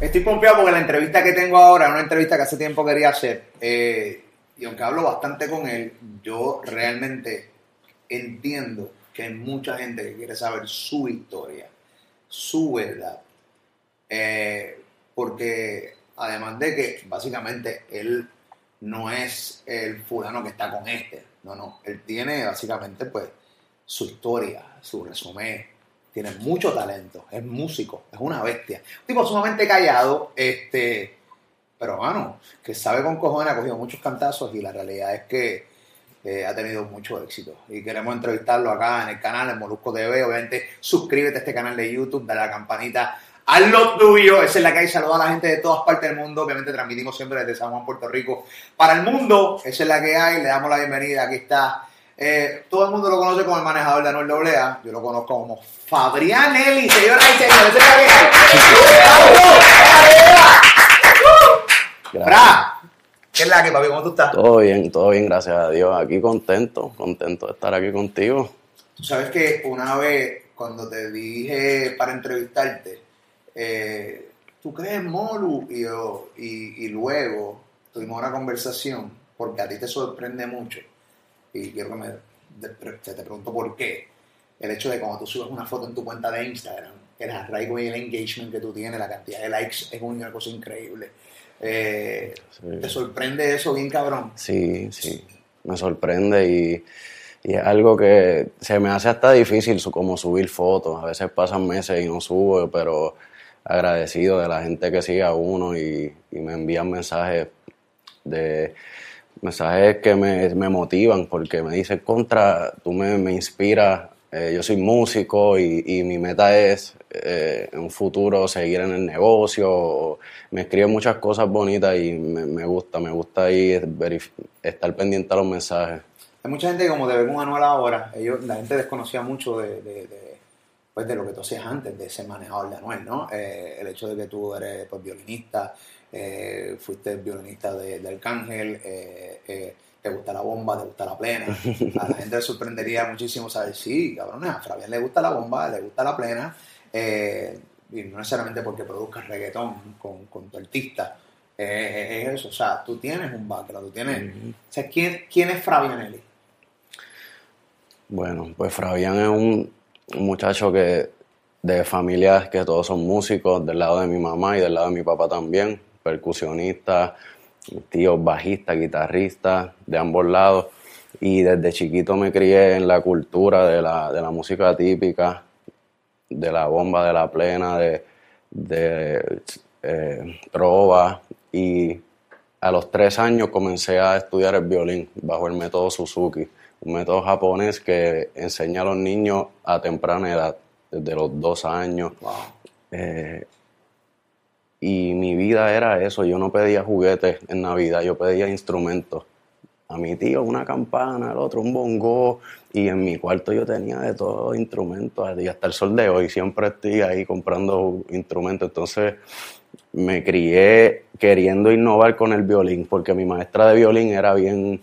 Estoy pompeado porque la entrevista que tengo ahora es una entrevista que hace tiempo quería hacer. eh, y aunque hablo bastante con él, yo realmente entiendo que hay mucha gente que quiere saber su historia, su verdad. Eh, porque además de que básicamente él no es el fulano que está con este, no, no, él tiene básicamente pues su historia, su resumen, tiene mucho talento, es músico, es una bestia. Un tipo sumamente callado, este, pero bueno, que sabe con cojones, ha cogido muchos cantazos y la realidad es que eh, ha tenido mucho éxito. Y queremos entrevistarlo acá en el canal, en Molusco TV. Obviamente, suscríbete a este canal de YouTube, dale a la campanita, haz lo tuyo. Esa es la que hay, saluda a la gente de todas partes del mundo. Obviamente, transmitimos siempre desde San Juan, Puerto Rico, para el mundo. Esa es la que hay, le damos la bienvenida. Aquí está. Eh, todo el mundo lo conoce como el manejador de Anuel Doblea. Yo lo conozco como Fabrián Eli, señoras y señores. Hay. Fra, ¿qué es la que, papi? ¿Cómo tú estás? Todo bien, todo bien, gracias a Dios. Aquí contento, contento de estar aquí contigo. Tú sabes que una vez, cuando te dije para entrevistarte, eh, ¿tú crees Molu? Y, yo, y, y luego tuvimos una conversación, porque a ti te sorprende mucho, y quiero que me, te, te pregunto por qué. El hecho de cuando tú subes una foto en tu cuenta de Instagram, el arraigo y el engagement que tú tienes, la cantidad de likes, es una cosa increíble. Eh, Sí. ¿Te sorprende eso bien cabrón? Sí, sí, me sorprende y, y es algo que se me hace hasta difícil como subir fotos. A veces pasan meses y no subo, pero agradecido de la gente que sigue a uno y, y me envían mensajes de mensajes que me, me motivan porque me dicen contra, tú me, me inspiras, eh, yo soy músico y, y mi meta es eh, en un futuro seguir en el negocio. Me escriben muchas cosas bonitas y me, me gusta, me gusta ahí estar pendiente a los mensajes. Hay mucha gente que como te ve con Anuel ahora, ellos, la gente desconocía mucho de, de, de, pues de lo que tú hacías antes de ser manejador de Anuel, ¿no? Eh, el hecho de que tú eres pues, violinista, eh, fuiste violinista de, de Arcángel, eh, eh, te gusta la bomba, te gusta la plena. A la gente le sorprendería muchísimo saber, sí, cabrones, a Fabián le gusta la bomba, le gusta la plena, eh, y no necesariamente porque produzcas reggaetón con, con tu artista. es eso, o sea, tú tienes un background, tú tienes... O sea, ¿quién, quién es Fabianelli? Bueno, pues Fabián es un, un muchacho que de familias que todos son músicos, del lado de mi mamá y del lado de mi papá también, percusionista, tíos bajistas, guitarristas, de ambos lados. Y desde chiquito me crié en la cultura de la, de la música típica, de la bomba, de la plena, de, de eh, trova. Y a los tres años comencé a estudiar el violín bajo el método Suzuki, un método japonés que enseña a los niños a temprana edad, desde los dos años. Wow. Eh, y mi vida era eso, yo no pedía juguetes en Navidad, yo pedía instrumentos. A mi tío una campana, al otro un bongo, y en mi cuarto yo tenía de todos instrumentos, y hasta el sol de hoy siempre estoy ahí comprando instrumentos. Entonces me crié queriendo innovar con el violín, porque mi maestra de violín era bien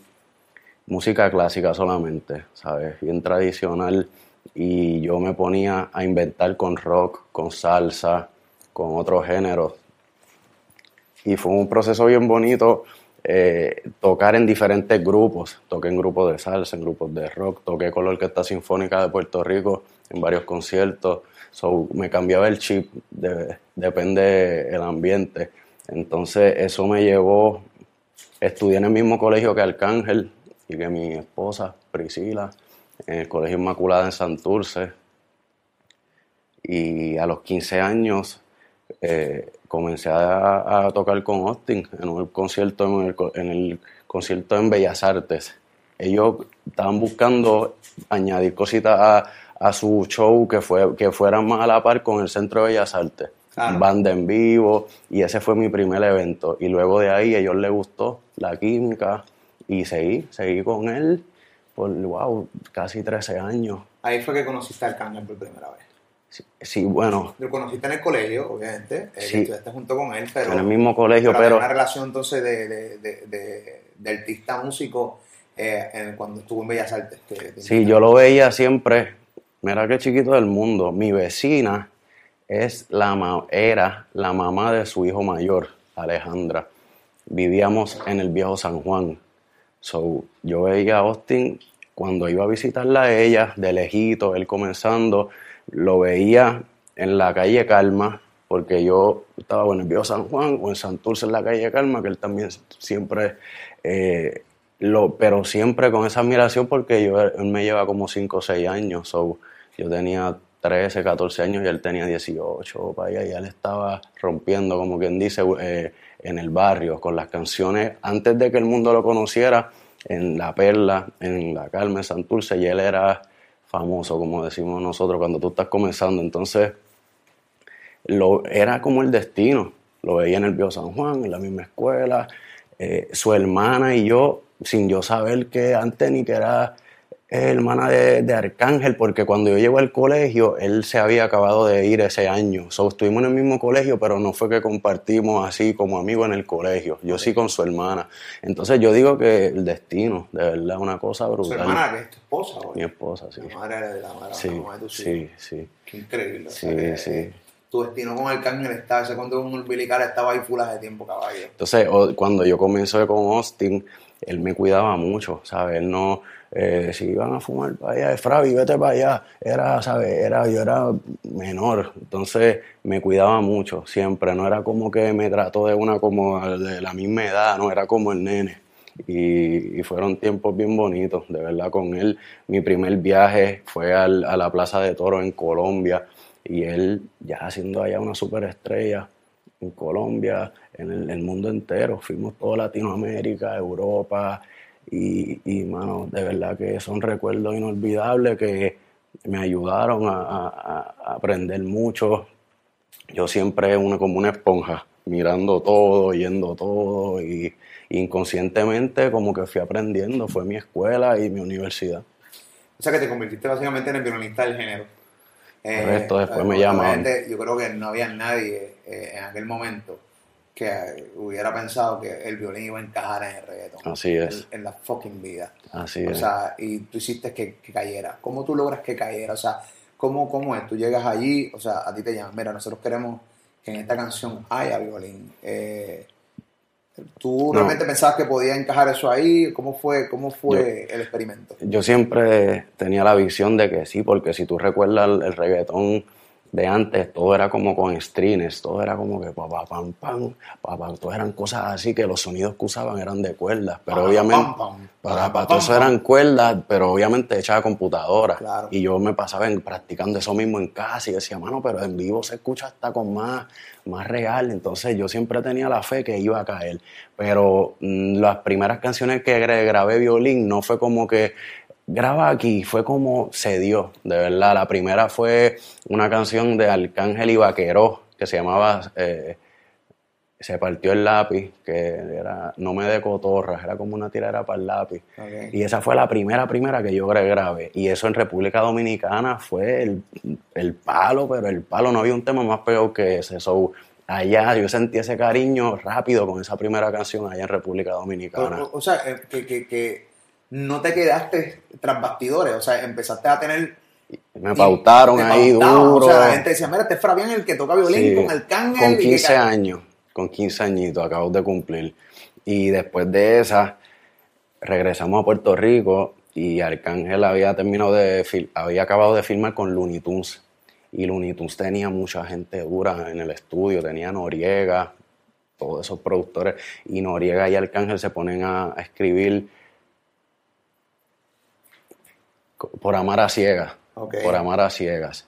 música clásica solamente, ¿sabes? Bien tradicional. Y yo me ponía a inventar con rock, con salsa, con otros géneros. Y fue un proceso bien bonito eh, tocar en diferentes grupos. Toqué en grupos de salsa, en grupos de rock, toqué con la Orquesta Sinfónica de Puerto Rico en varios conciertos. So, me cambiaba el chip, de- depende el ambiente. Entonces eso me llevó, estudié en el mismo colegio que Arcángel y que mi esposa, Priscila, en el Colegio Inmaculada en Santurce. Y a los 15 años eh, comencé a, a tocar con Austin en un concierto en el, co- en el concierto en Bellas Artes. Ellos estaban buscando añadir cositas a, a su show que, fue, que fueran más a la par con el Centro de Bellas Artes. Claro. Banda en vivo, y ese fue mi primer evento. Y luego de ahí a ellos les gustó la química y seguí, seguí con él por, wow, casi 13 años. Ahí fue que conociste al Arcángel por primera vez. Sí, sí, bueno, Lo conociste en el colegio, obviamente, eh, Sí. estudiaste junto con él, pero, en el mismo colegio, pero pero una relación entonces de, de, de, artista músico eh, en- cuando estuvo en Bellas Artes. que Sí, yo lo veía siempre. Mira qué chiquito del mundo. Mi vecina es la era la mamá de su hijo mayor, Alejandra. Vivíamos en el viejo San Juan. So, yo veía a Austin cuando iba a visitarla a ella, de lejito, él comenzando, lo veía en la calle Calma, porque yo estaba o en el San Juan o en Santurce en la calle Calma, que él también siempre eh, lo, pero siempre con esa admiración porque yo, él me lleva como 5 o 6 años, so, yo tenía 13, 14 años y él tenía 18 para allá y él estaba rompiendo, como quien dice, eh, en el barrio con las canciones antes de que el mundo lo conociera, en La Perla, en La Calma, en Santurce, y él era famoso, como decimos nosotros, cuando tú estás comenzando. Entonces, lo, era como el destino. Lo veía en el Bio San Juan, en la misma escuela. Eh, su hermana y yo, sin yo saber que antes ni que era hermana de, de, Arcángel, porque cuando yo llego al colegio, él se había acabado de ir ese año. So, estuvimos en el mismo colegio, pero no fue que compartimos así como amigos en el colegio. Yo sí con su hermana. Entonces yo digo que el destino, de verdad, una cosa brutal. ¿Su hermana que es tu esposa? Güey? Mi esposa, sí. La madre de la madre, sí, la de tu sí, sí. Qué increíble. Sí, o sea, sí. eh, tu destino con Arcángel estaba, ese cuando un umbilical estaba ahí full de tiempo, caballo. Entonces, cuando yo comencé con Austin, él me cuidaba mucho, ¿sabes? Él no, eh, si iban a fumar para allá, Fravi, vete para allá, era, ¿sabes? Era, yo era menor, entonces me cuidaba mucho, siempre, no era como que me trató de una como de la misma edad, no, era como el nene. Y, fueron tiempos bien bonitos, de verdad, con él. Mi primer viaje fue al, a la Plaza de Toro en Colombia y él ya siendo allá una superestrella en Colombia, en el, mundo entero. Fuimos toda Latinoamérica, Europa y, y, mano, de verdad que son recuerdos inolvidables que me ayudaron a, a, a aprender mucho. Yo siempre una, como una esponja, mirando todo, yendo todo y inconscientemente como que fui aprendiendo. Fue mi escuela y mi universidad. O sea que te convertiste básicamente en el violinista del género. Correcto, eh, después me llamaban. Yo creo que no había nadie eh, en aquel momento que hubiera pensado que el violín iba a encajar en el reggaetón. Así es. En, en la fucking vida. Así o es. sea, y tú hiciste que, que, cayera. ¿Cómo tú logras que cayera? O sea, ¿cómo, ¿cómo es? Tú llegas allí, o sea, a ti te llaman, mira, nosotros queremos que en esta canción haya violín. Eh, ¿Tú No. realmente pensabas que podía encajar eso ahí? ¿Cómo fue, cómo fue el experimento? Yo siempre tenía la visión de que sí, porque si tú recuerdas el, el reggaetón de antes, todo era como con strings, todo era como que papá, pam, pam, papá, todo eran cosas así que los sonidos que usaban eran de cuerdas, pero obviamente, pam, pam, para, para todo eso eran cuerdas, pero obviamente hechas a computadora. Claro. Y yo me pasaba en- practicando eso mismo en casa y decía, mano, pero en vivo se escucha hasta con más, más real. Entonces yo siempre tenía la fe que iba a caer. Pero mm, las primeras canciones que gra- grabé violín no fue como que graba aquí, fue como se dio, de verdad. La primera fue una canción de Arcángel y Vaqueró que se llamaba eh, Se partió el lápiz, que era No me de cotorra, era como una tiradera para el lápiz. Y esa fue la primera, primera que yo gra- grabé. Y eso en República Dominicana fue el, el palo, pero el palo no había un tema más peor que ese. So, allá yo sentí ese cariño rápido con esa primera canción allá en República Dominicana. O, o- o sea, eh, que, que, que no te quedaste tras bastidores, o sea, empezaste a tener... Me pautaron te ahí pautaban, duro. O sea, la gente decía, mira, este es Fabián el que toca violín Sí, con el cángel. Con y que 15 ca- años, con 15 añitos, acabo de cumplir. Y después de esa, regresamos a Puerto Rico y Arcángel había terminado de había acabado de filmar con Looney Tunes. Y Looney Tunes tenía mucha gente dura en el estudio, tenía Noriega, todos esos productores. Y Noriega y Arcángel se ponen a, a escribir por amar a ciegas. Por amar a ciegas.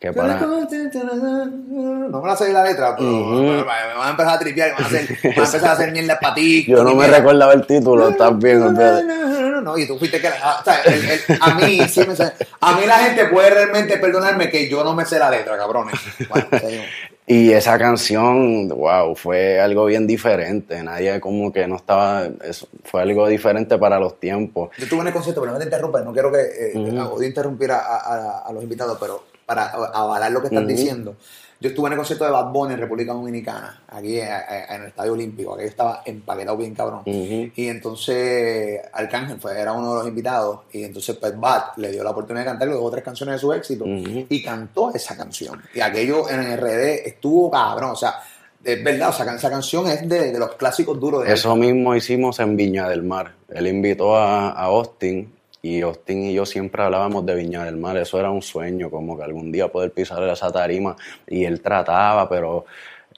Que para, No me la sé la letra, pero me van a empezar a tripear, van a, hacer, van a empezar a hacer mierda para ti. Yo no me recordaba el título, estás bien, No, no, no, no, y tú fuiste que... ah, o sea, el- el- a mí sí me sé- A mí la gente puede realmente perdonarme que yo no me sé la letra, cabrones. Bueno. Y esa canción, wow, fue algo bien diferente. Nadie como que no estaba, eso fue algo diferente para los tiempos. Yo tuve en el concierto, pero no me te interrumpas, no quiero que eh, odio interrumpir a, a- los invitados, pero para avalar lo que estás diciendo. Yo estuve en el concierto de Bad Bunny en República Dominicana, aquí en, el Estadio Olímpico, aquí estaba empaquetado bien cabrón. Y entonces Arcángel fue, era uno de los invitados, y entonces pues Bad le dio la oportunidad de cantar luego tres canciones de su éxito, y cantó esa canción. Y aquello en el RD estuvo cabrón, o sea, es verdad, o sea, esa canción es de, los clásicos duros de Eso mismo hicimos en Viña del Mar. Él invitó a, a Austin y Austin y yo siempre hablábamos de Viña del Mar, eso era un sueño, como que algún día poder pisar esa tarima. Y él trataba, pero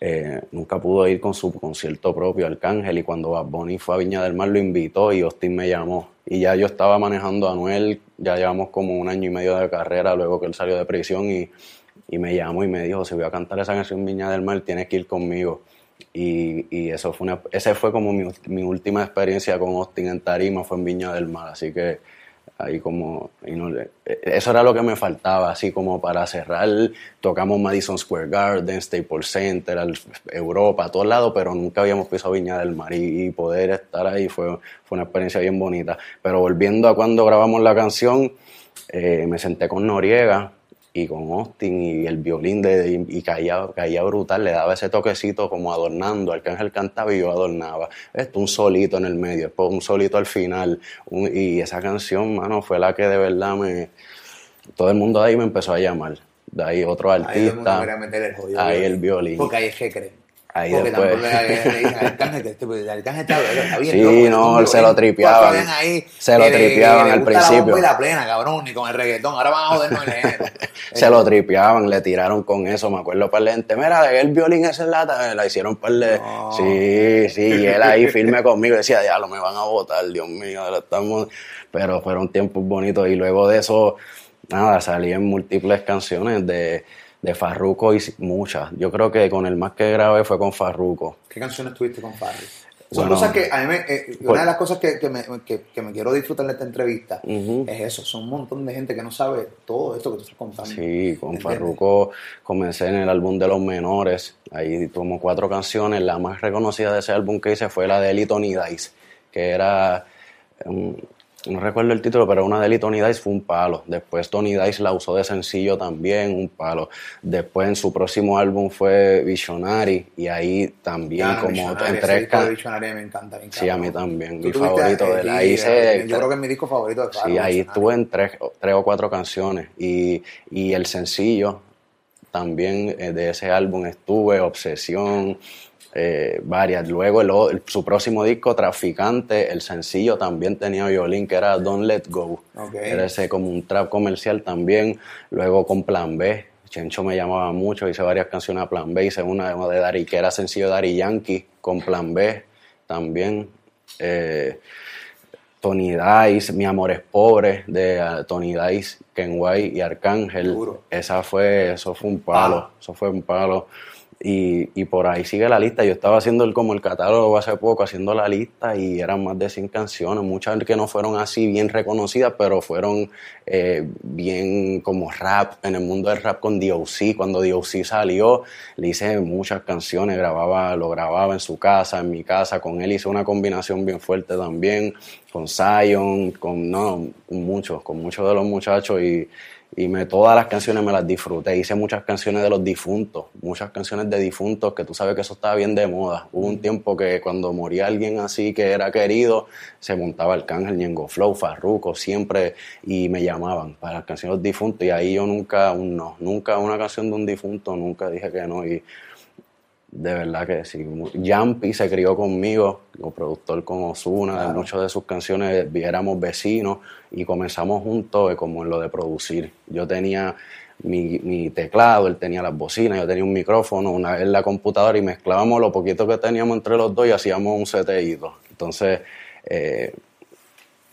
eh, nunca pudo ir con su concierto propio, Arcángel. Y cuando Bad Bunny fue a Viña del Mar, lo invitó y Austin me llamó. Y ya yo estaba manejando a Anuel, ya llevamos como un año y medio de carrera luego que él salió de prisión. Y, me llamó y me dijo: Si voy a cantar esa canción Viña del Mar, tienes que ir conmigo. Y, y, eso fue una, esa fue como mi, mi, última experiencia con Austin en Tarima, fue en Viña del Mar. Así que ahí como eso era lo que me faltaba así como para cerrar. Tocamos Madison Square Garden Staples Center Europa a todos lados pero nunca habíamos pisado Viña del Mar. Y, poder estar ahí fue, fue una experiencia bien bonita. Pero volviendo a cuando grabamos la canción eh, me senté con Noriega y con Austin y el violín de, y, caía, caía brutal, le daba ese toquecito como adornando, Arcángel cantaba y yo adornaba. Esto, un solito en el medio, después un solito al final. y esa canción, mano, fue la que de verdad me... Todo el mundo de ahí me empezó a llamar. De ahí otro artista. Ahí, ahí el violín. Porque ahí es que creen. Ahí Porque después. Arcángel este, pues, Arcángel está, está bien. Sí, no, se lo tripeaban. se lo tripeaban al principio. La, la plena, cabrón, ni con el reggaetón. Ahora van a jodernos el género. se lo tripeaban, le tiraron con eso. Me acuerdo para lente. Mira, el violín ese lata, la hicieron para de. Sí, sí, y él ahí firme conmigo decía, diablo, me van a votar, Dios mío, estamos. Pero fueron tiempos bonitos. Y luego de eso, nada, salí en múltiples canciones de de Farruko y muchas. Yo creo que con el más que grabé fue con Farruko. ¿Qué canciones tuviste con Farruko? Son cosas que a mí me, eh, una pues de las cosas que, que, me, que, me, quiero disfrutar de esta entrevista es eso, son un montón de gente que no sabe todo esto que tú estás contando. Sí, con Farruko comencé en el álbum de los menores, ahí tomó cuatro canciones, la más reconocida de ese álbum que hice fue la de Dice, que era no recuerdo el título, pero una de Tony Dice fue un palo. Después Tony Dice la usó de sencillo también, un palo. Después en su próximo álbum fue Visionary y ahí también como en tres Visionary me encanta, me Sí, a mí también, mi favorito de la hice. Yo creo que es mi disco favorito de Sí, ahí estuve en tres, tres o cuatro canciones y, y el sencillo también eh, de ese álbum estuve, Obsesión, eh, varias. Luego su próximo disco, Traficante, el sencillo también tenía violín, que era Don't Let Go. Era ese como un trap comercial también. Luego con Plan B, Chencho me llamaba mucho, hice varias canciones a Plan B, hice una de Dari, que era sencillo Dari Yankee, con Plan B también. Eh, Tony Dice, Mi Amor es Pobre, de uh, Tony Dice, Kenway y Arcángel. Esa fue, eso fue un palo, ah. eso fue un palo. Y, y, por ahí sigue la lista. Yo estaba haciendo el, como el catálogo hace poco, haciendo la lista y eran más de 100 canciones, muchas que no fueron así bien reconocidas, pero fueron eh, bien como rap, en el mundo del rap con D.O.C. Cuando D.O.C. salió, le hice muchas canciones, grababa, lo grababa en su casa, en mi casa, con él hice una combinación bien fuerte también, con Zion, con, no, muchos, con muchos de los muchachos y y me, todas las canciones me las disfruté. Hice muchas canciones de los difuntos, muchas canciones de difuntos, que tú sabes que eso estaba bien de moda. Hubo un tiempo que cuando moría alguien así que era querido, se montaba el cángel, Ñengo Flow, Farruko, siempre, y me llamaban para las canciones de los difuntos. Y ahí yo nunca, un no, nunca una canción de un difunto, nunca dije que no. De verdad que sí. Jumpy se crió conmigo, como productor con Osuna, de muchas de sus canciones éramos vecinos y comenzamos juntos como en lo de producir. Yo tenía mi, teclado, él tenía las bocinas, yo tenía un micrófono, una vez la computadora y mezclábamos lo poquito que teníamos entre los dos y hacíamos un seteíto. Entonces, eh,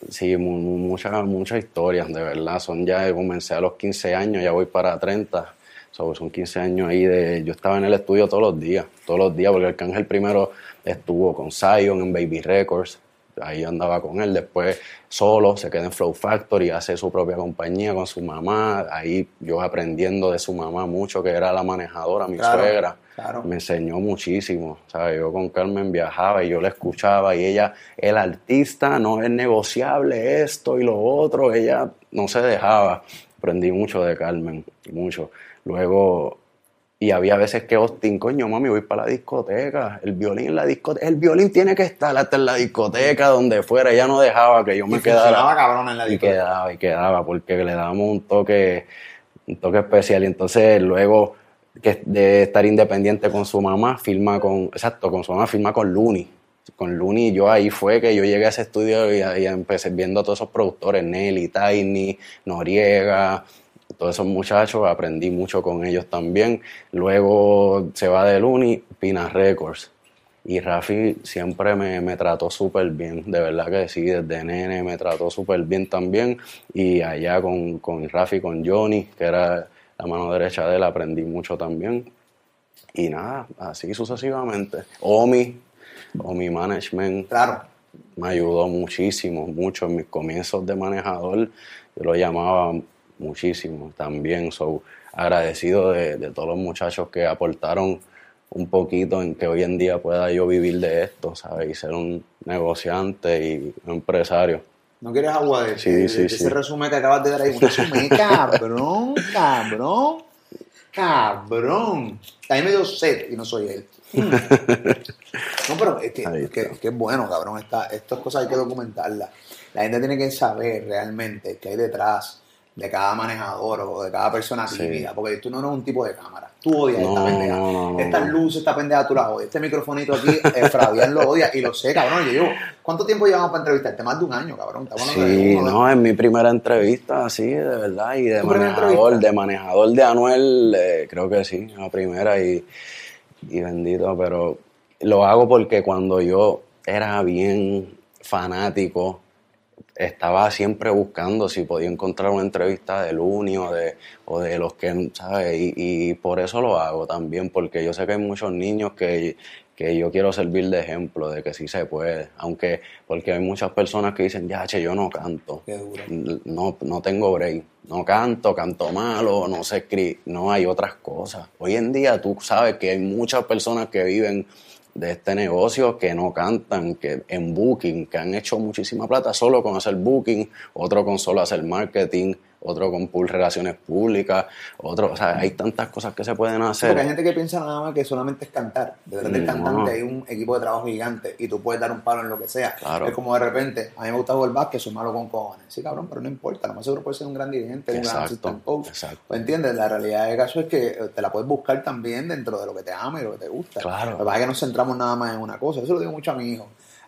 sí, muchas, muchas historias, de verdad. Son ya, comencé a los 15 años, ya voy para 30 son 15 años ahí de... Yo estaba en el estudio todos los días, todos los días, porque Arcángel primero estuvo con Zion en Baby Records, ahí andaba con él, después solo se queda en Flow Factory, hace su propia compañía con su mamá, ahí yo aprendiendo de su mamá mucho, que era la manejadora, mi suegra, me enseñó muchísimo, ¿sabes? Yo con Carmen viajaba y yo la escuchaba y ella, el artista no es negociable esto y lo otro, ella no se dejaba. Aprendí mucho de Carmen, mucho. Luego, y había veces que Austin, coño, mami, voy para la discoteca, el violín en la discoteca, el violín tiene que estar hasta en la discoteca, donde fuera, ella no dejaba que yo me Y quedara. cabrón en la Y discoteca. quedaba, y quedaba, porque le dábamos un toque, un toque especial. Y entonces luego que de estar independiente con su mamá, firma con, exacto, con su mamá, firma con Looney. Con Looney, yo ahí fue que yo llegué a ese estudio y, y empecé viendo a todos esos productores, Nelly, Tiny, Noriega, todos esos muchachos, aprendí mucho con ellos también. Luego se va de Looney, Pina Records. Y Rafi siempre me, me trató súper bien, de verdad que sí, desde nene me trató súper bien también. Y allá con, con Rafi, con Johnny, que era la mano derecha de él, aprendí mucho también. Y nada, así sucesivamente. Omi, Omi Management, Claro. me ayudó muchísimo, mucho en mis comienzos de manejador. Yo lo llamaba muchísimo también. So, agradecido de, de todos los muchachos que aportaron un poquito en que hoy en día pueda yo vivir de esto, ¿sabes? Y ser un negociante y un empresario. ¿No quieres agua de, Sí, de- de sí, ese sí. resumen que acabas de dar ahí? Un resumen, cabrón, cabrón, cabrón. A mí me dio sed y no soy él. Mm. No, pero es que, Ahí es que, está. es que es bueno, cabrón. Esta, estas cosas hay que documentarlas. La gente tiene que saber realmente qué hay detrás de cada manejador o de cada persona Sí. tímida. Porque tú no eres un tipo de cámara. Tú odias esta No, pendeja. no, no, Estas luces, esta pendeja, tú la odias. Este microfonito aquí, eh, Fabián lo odia y lo sé, cabrón. Yo llevo, ¿cuánto tiempo llevamos para entrevistarte? Más de un año, cabrón. Sí, uno, no, es mi primera entrevista, así, de verdad, y de ¿Tu primera manejador, de manejador de Anuel, eh, creo que sí, la primera, y, y bendito, pero lo hago porque cuando yo era bien fanático, estaba siempre buscando si podía encontrar una entrevista de Luni o de, o de los que, ¿sabes? Y, y por eso lo hago también, porque yo sé que hay muchos niños que, que yo quiero servir de ejemplo de que sí se puede, aunque, porque hay muchas personas que dicen, ya, che, yo no canto, no, no tengo break, no canto, canto malo, no sé escribir, no hay otras cosas. Hoy en día tú sabes que hay muchas personas que viven de este negocio que no cantan, que en booking, que han hecho muchísima plata solo con hacer booking, otro con solo hacer marketing, otro con relaciones públicas, otro, o sea, hay tantas cosas que se pueden hacer. Porque hay gente que piensa nada más que solamente es cantar. Detrás del No. cantante hay un equipo de trabajo gigante y tú puedes dar un palo en lo que sea. Claro. Es como de repente, a mí me gusta jugar básquet, soy malo con cojones. Sí, cabrón, pero no importa. Lo más seguro puede ser un gran dirigente, un gran assistant coach. exacto. Pues entiendes, la realidad del caso es que eh, te la puedes buscar también dentro de lo que te ama y lo que te gusta. Claro. Lo que pasa es que nos centramos nada más en una cosa. Eso lo digo mucho a mi hijo.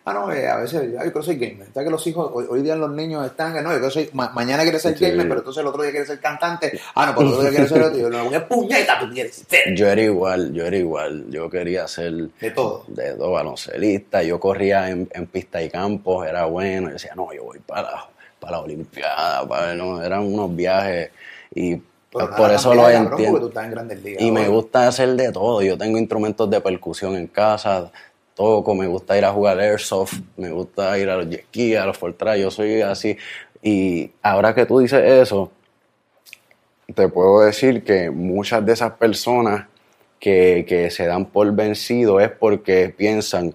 Ah, no, eh, a veces, yo creo que soy gamer. ¿Sabes que los hijos, hoy, hoy día los niños están, que no, yo que soy, ma- mañana quiere ser Sí. gamer, pero entonces el otro día quiere ser cantante. Ah, no, pero el otro día quiere ser otro. Yo, no, ¿qué puñeta tú quieres ser? Yo era igual, yo era igual, yo quería ser De todo. de dos baloncelistas, yo corría en, en pista y campos, era bueno, yo decía, no, yo voy para, para la Olimpiada, para, no, eran unos viajes y Pero pues, por eso lo Porque tú entiendo. estás en ligas. Y me gusta hacer de todo, yo tengo instrumentos de percusión en casa, toco, me gusta ir a jugar airsoft, me gusta ir a los jet a los Fortran, yo soy así. Y ahora que tú dices eso, te puedo decir que muchas de esas personas que, que se dan por vencido es porque piensan,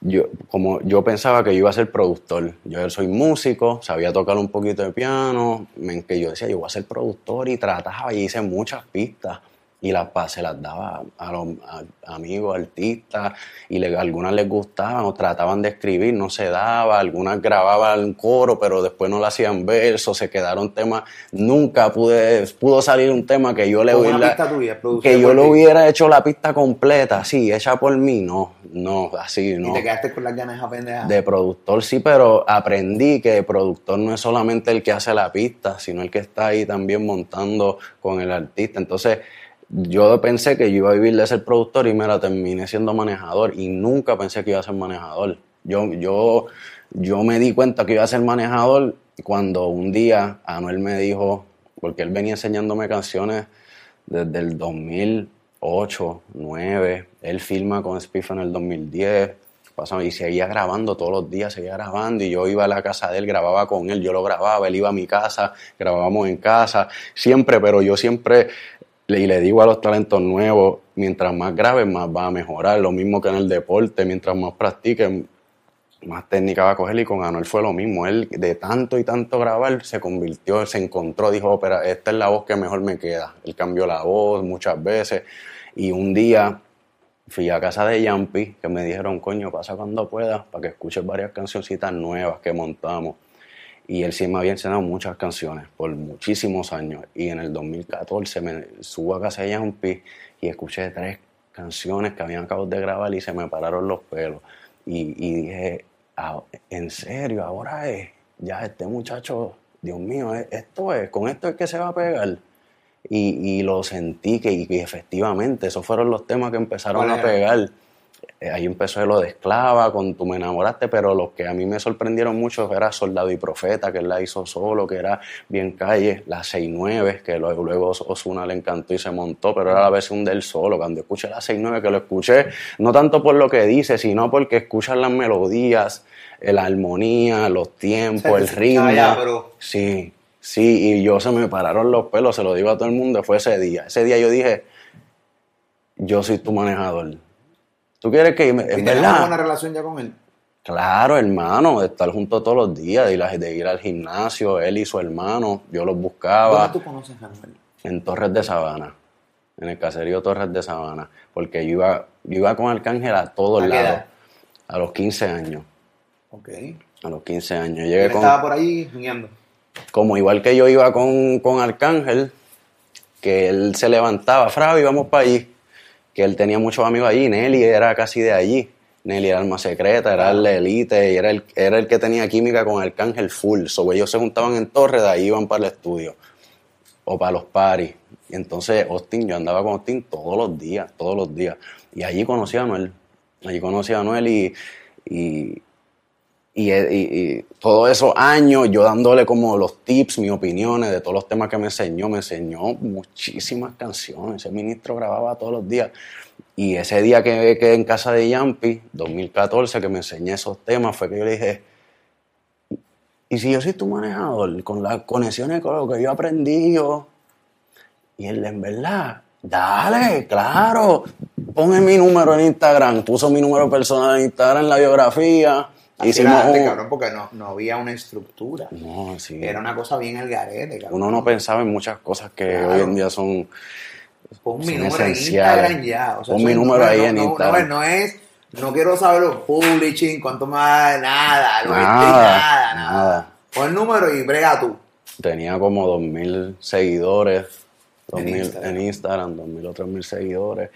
yo, como yo pensaba que yo iba a ser productor, yo soy músico, sabía tocar un poquito de piano, me- que yo decía, yo voy a ser productor y trataba y hice muchas pistas y las pa- se las daba a los a- amigos, artistas, y le- algunas les gustaban o trataban de escribir, no se daba, algunas grababan coro, pero después no le hacían versos, se quedaron temas, nunca pude, pudo salir un tema que yo le hubiera, tuya, que yo lo hubiera hecho la pista completa, sí, hecha por mí, no, no, así, Y no. te quedaste con las ganas de. De productor sí, pero aprendí que productor no es solamente el que hace la pista, sino el que está ahí también montando con el artista. Entonces, yo pensé que yo iba a vivir de ser productor y me la terminé siendo manejador y nunca pensé que iba a ser manejador. Yo, yo, yo me di cuenta que iba a ser manejador cuando un día Anuel me dijo, porque él venía enseñándome canciones desde el 2008, 2009, él filma con Spiff en el 2010, pasaba y seguía grabando todos los días, seguía grabando y yo iba a la casa de él, grababa con él, yo lo grababa, él iba a mi casa, grabábamos en casa, siempre, pero yo siempre y le digo a los talentos nuevos, mientras más graben, más va a mejorar, lo mismo que en el deporte, mientras más practiquen, más técnica va a coger y con Anuel fue lo mismo. Él de tanto y tanto grabar se convirtió, se encontró, dijo, pero esta es la voz que mejor me queda. Él cambió la voz muchas veces y un día fui a casa de Yampi que me dijeron, coño, pasa cuando puedas para que escuches varias cancioncitas nuevas que montamos. Y él sí me había enseñado muchas canciones por muchísimos años. Y en el 2014 me subo a casa de Yampi y escuché tres canciones que habían acabado de grabar y se me pararon los pelos. Y, y dije, ah, en serio, ahora es, ya este muchacho, Dios mío, e-, esto es, con esto es que se va a pegar. Y, y lo sentí que, y efectivamente esos fueron los temas que empezaron ¿Cuál a pegar. Eh, Ahí empezó lo de esclava, con Tú me enamoraste, pero los que a mí me sorprendieron mucho era Soldado y Profeta, que él la hizo solo, que era bien calle, la 6-9, que luego, luego Osuna le encantó y se montó, pero era la versión del solo. Cuando escuché la 6-9, que lo escuché, no tanto por lo que dice, sino porque escuchas las melodías, eh, la armonía, los tiempos, el ritmo. Sí, sí, y yo se me pararon los pelos, se lo digo a todo el mundo, fue ese día. Ese día yo dije, yo soy tu manejador. ¿Tú quieres que, ¿Y en tenías una verdad? buena relación ya con él? Claro, hermano, de estar juntos todos los días, de ir, a- de ir al gimnasio, él y su hermano, yo los buscaba ¿Dónde tú conoces a Anuel? en Torres de Sabana, en el caserío Torres de Sabana, porque yo iba, yo iba con Arcángel a todos ¿A qué lados, a los 15 años, Ok. a los 15 años. Él Llegué con, estaba por ahí guiando. como igual que yo iba con, con Arcángel, que él se levantaba, Fravi, vamos para allí, que él tenía muchos amigos allí, Nelly era casi de allí, Nelly era alma secreta, era el elite, y era el, era el que tenía química con Arcángel full, so ellos se juntaban en Torres, de ahí iban para el estudio, o para los paris, y entonces Austin, yo andaba con Austin todos los días, todos los días, y allí conocí a Noel, allí conocí a Noel y... y y, y- y todos esos años yo dándole como los tips, mis opiniones de todos los temas que me enseñó, me enseñó muchísimas canciones. Ese ministro grababa todos los días. Y ese día que quedé en casa de Yampi, 2014, que me enseñé esos temas, fue que yo le dije, ¿y si yo soy tu manejador? Con las conexiones, con lo que yo aprendí yo. Y él, en verdad, dale, claro. Pon mi número en Instagram. Puso mi número personal en Instagram en la biografía. Hicimos un- cabrón, porque no, no había una estructura. No, sí. Era una cosa bien al garete, cabrón. Uno no pensaba en muchas cosas que Claro. hoy en día son... Pon mi número en. Instagram ya. O sea, Pon mi número ahí no- en no- Instagram. No, no es, no quiero saber los publishing, cuánto más, nada, lo Nada, nada, nada, nada. Pon el número y brega tú. Tenía como 2.000 seguidores En 2000 Instagram. en Instagram, 2.000 o 3.000 seguidores.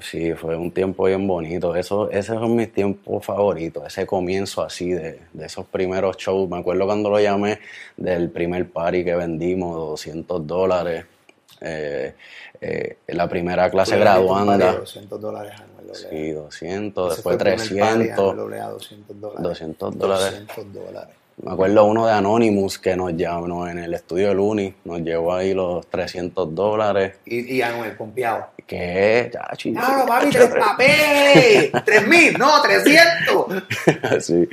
Sí, fue un tiempo bien bonito. Eso, esos son mis tiempos favoritos. Ese comienzo así de, de esos primeros shows. Me acuerdo cuando lo llamé del primer party que vendimos, 200 dólares. Eh, eh, la primera clase graduanda. 200 dólares. Sí, 200, Ese después fue el primer party, 300. Anuel Doblea, 200 dólares. 200 dólares. 200 dólares. Me acuerdo uno de Anonymous que nos llamó en el estudio del Uni, nos llevó ahí los 300 dólares, Y, y Anuel, pompeado. Chico, No, no, papi, tres papeles. Tres mil, no, 300. Sí.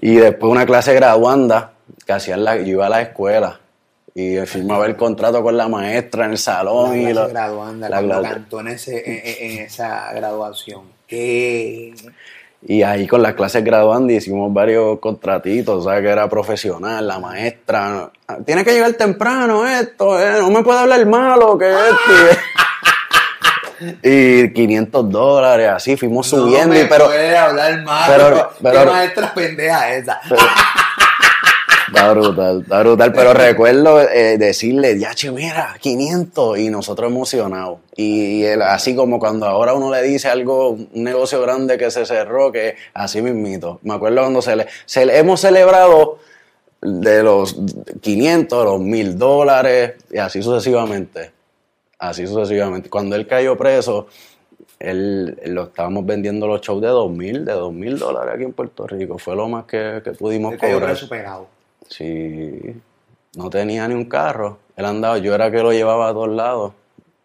Y después una clase graduanda que hacían la, yo iba a la escuela y firmaba el contrato con la maestra en el salón La y clase lo- graduanda, la cantó en, ese, en, en esa graduación. ¿Qué? y ahí con las clases graduandas hicimos varios contratitos, ¿sabes? Que era profesional, la maestra, tiene que llegar temprano esto, eh, no me puede hablar malo que esto. y 500 dólares, así, fuimos subiendo, no me y, pero puede hablar más. pero- pero- ¿Qué maestra pendeja esa? Está brutal, está brutal. Pero recuerdo eh, decirle, ya che, mira, 500. Y nosotros emocionados. Y, y él, así como cuando ahora uno le dice algo, un negocio grande que se cerró, que así mismito. Me acuerdo cuando se le, se le- hemos celebrado de los 500, los 1000 dólares, y así sucesivamente. Así sucesivamente. Cuando él cayó preso, él, lo estábamos vendiendo los shows de 2000, de 2000 dólares aquí en Puerto Rico. Fue lo más que, que pudimos cayó cobrar. preso pegado. Sí, no tenía ni un carro. Él andaba, yo era que lo llevaba a todos lados.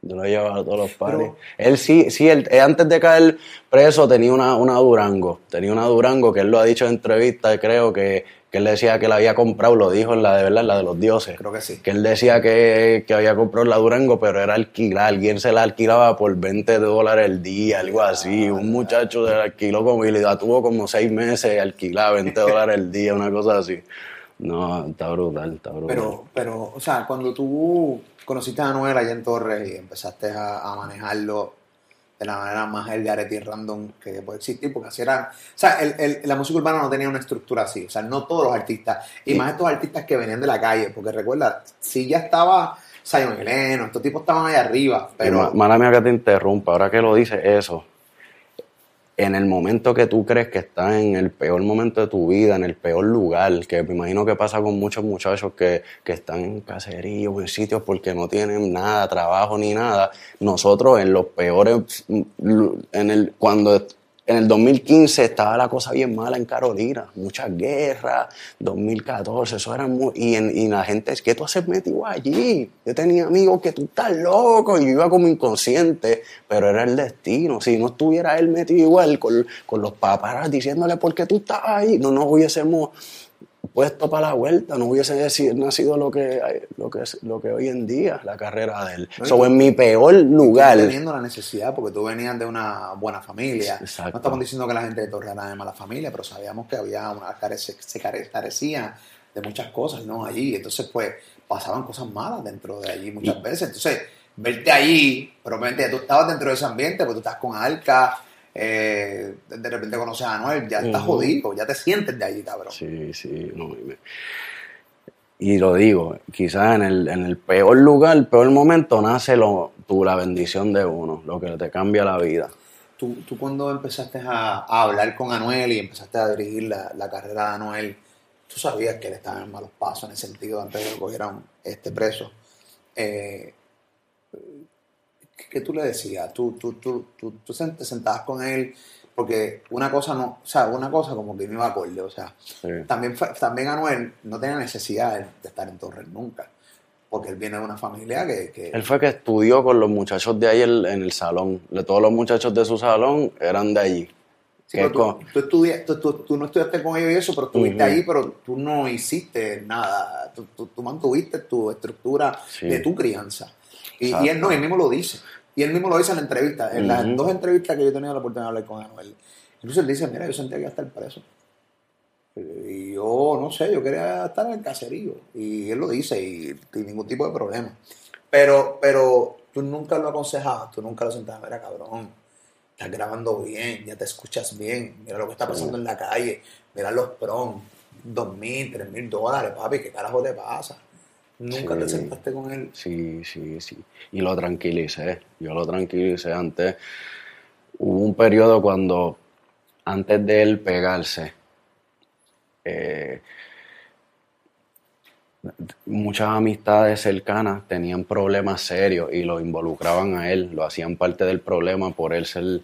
Yo lo llevaba a todos los padres. Él sí, sí, él, antes de caer preso tenía una, una Durango. Tenía una Durango que él lo ha dicho en entrevistas, creo que, que él decía que la había comprado, lo dijo en la de verdad, la de los dioses. Creo que sí. Que él decía que, que había comprado la Durango, pero era alquilar. Alguien se la alquilaba por 20 dólares el día, algo así. Un muchacho se la alquiló como y la tuvo como seis meses alquilada, 20 dólares el día, una cosa así. No, está brutal, está brutal. Pero, pero, o sea, cuando tú conociste a Anuel allá en Torres y empezaste a, manejarlo de la manera más el arete random que puede existir, porque así era. O sea, el, la música urbana no tenía una estructura así. O sea, no todos los artistas, y más estos artistas que venían de la calle, porque recuerda, si ya estaba Zion Heleno, estos tipos estaban ahí arriba, pero. Mala mía que te interrumpa, ahora que lo dices, eso en el momento que tú crees que estás en el peor momento de tu vida, en el peor lugar, que me imagino que pasa con muchos muchachos que, que están en caseríos, en sitios porque no tienen nada, trabajo ni nada, nosotros en los peores, en el, cuando en el 2015 estaba la cosa bien mala en Carolina, muchas guerras, 2014, eso era muy... Y, en, la gente es que tú has metido allí. Yo tenía amigos que tú estás loco y yo iba como inconsciente, pero era el destino. Si no estuviera él metido igual con, con los paparas diciéndole por qué tú estás ahí, no nos hubiésemos puesto para la vuelta, no hubiese nacido lo que, lo que, lo que hoy en día la carrera de él. Eso en mi peor lugar. Teniendo la necesidad, porque tú venías de una buena familia. Exacto. No estamos diciendo que la gente de Torre era de mala familia, pero sabíamos que había una se, se carecía de muchas cosas, ¿no? Allí. Entonces, pues, pasaban cosas malas dentro de allí muchas veces. Entonces, verte allí, probablemente tú estabas dentro de ese ambiente, porque tú estás con Alca, eh, de repente conoces a Anuel, ya estás jodido, ya te sientes de allí, cabrón. Sí, sí, no, y lo digo, quizás en el, en el peor lugar, el peor momento, nace lo, tú, la bendición de uno, lo que te cambia la vida. Tú, tú cuando empezaste a, hablar con Anuel y empezaste a dirigir la, carrera de Anuel, tú sabías que él estaba en malos pasos en el sentido antes de que lo cogieran este preso. Eh, ¿qué tú le decías? Tú, tú, tú, tú, tú te sentabas con él, porque una cosa no, o sea, una cosa como que no iba acorde, o sea, también, también Anuel no tenía necesidad de, estar en Torres nunca, porque él viene de una familia que, Él fue que estudió con los muchachos de ahí en, el salón, todos los muchachos de su salón eran de allí. tú, tú, no estudiaste con ellos y eso, pero estuviste ahí, pero tú no hiciste nada, tú, mantuviste tu estructura de tu crianza. Y, y, él no, él mismo lo dice. Y él mismo lo dice en la entrevista, en las dos entrevistas que yo he tenido la oportunidad de hablar con Anuel. Incluso él dice, mira, yo sentía que iba a estar preso. Y yo, no sé, yo quería estar en el caserío. Y él lo dice y sin ningún tipo de problema. Pero, pero tú nunca lo aconsejabas, tú nunca lo sentabas, mira, cabrón, estás grabando bien, ya te escuchas bien, mira lo que está pasando en la calle, mira los prom, dos mil, tres mil dólares, papi, ¿qué carajo te pasa? ¿Nunca te sentaste con él? Sí, sí, sí. Y lo tranquilicé. Yo lo tranquilicé antes. Hubo un periodo cuando, antes de él pegarse, eh, muchas amistades cercanas tenían problemas serios y lo involucraban a él, lo hacían parte del problema por él ser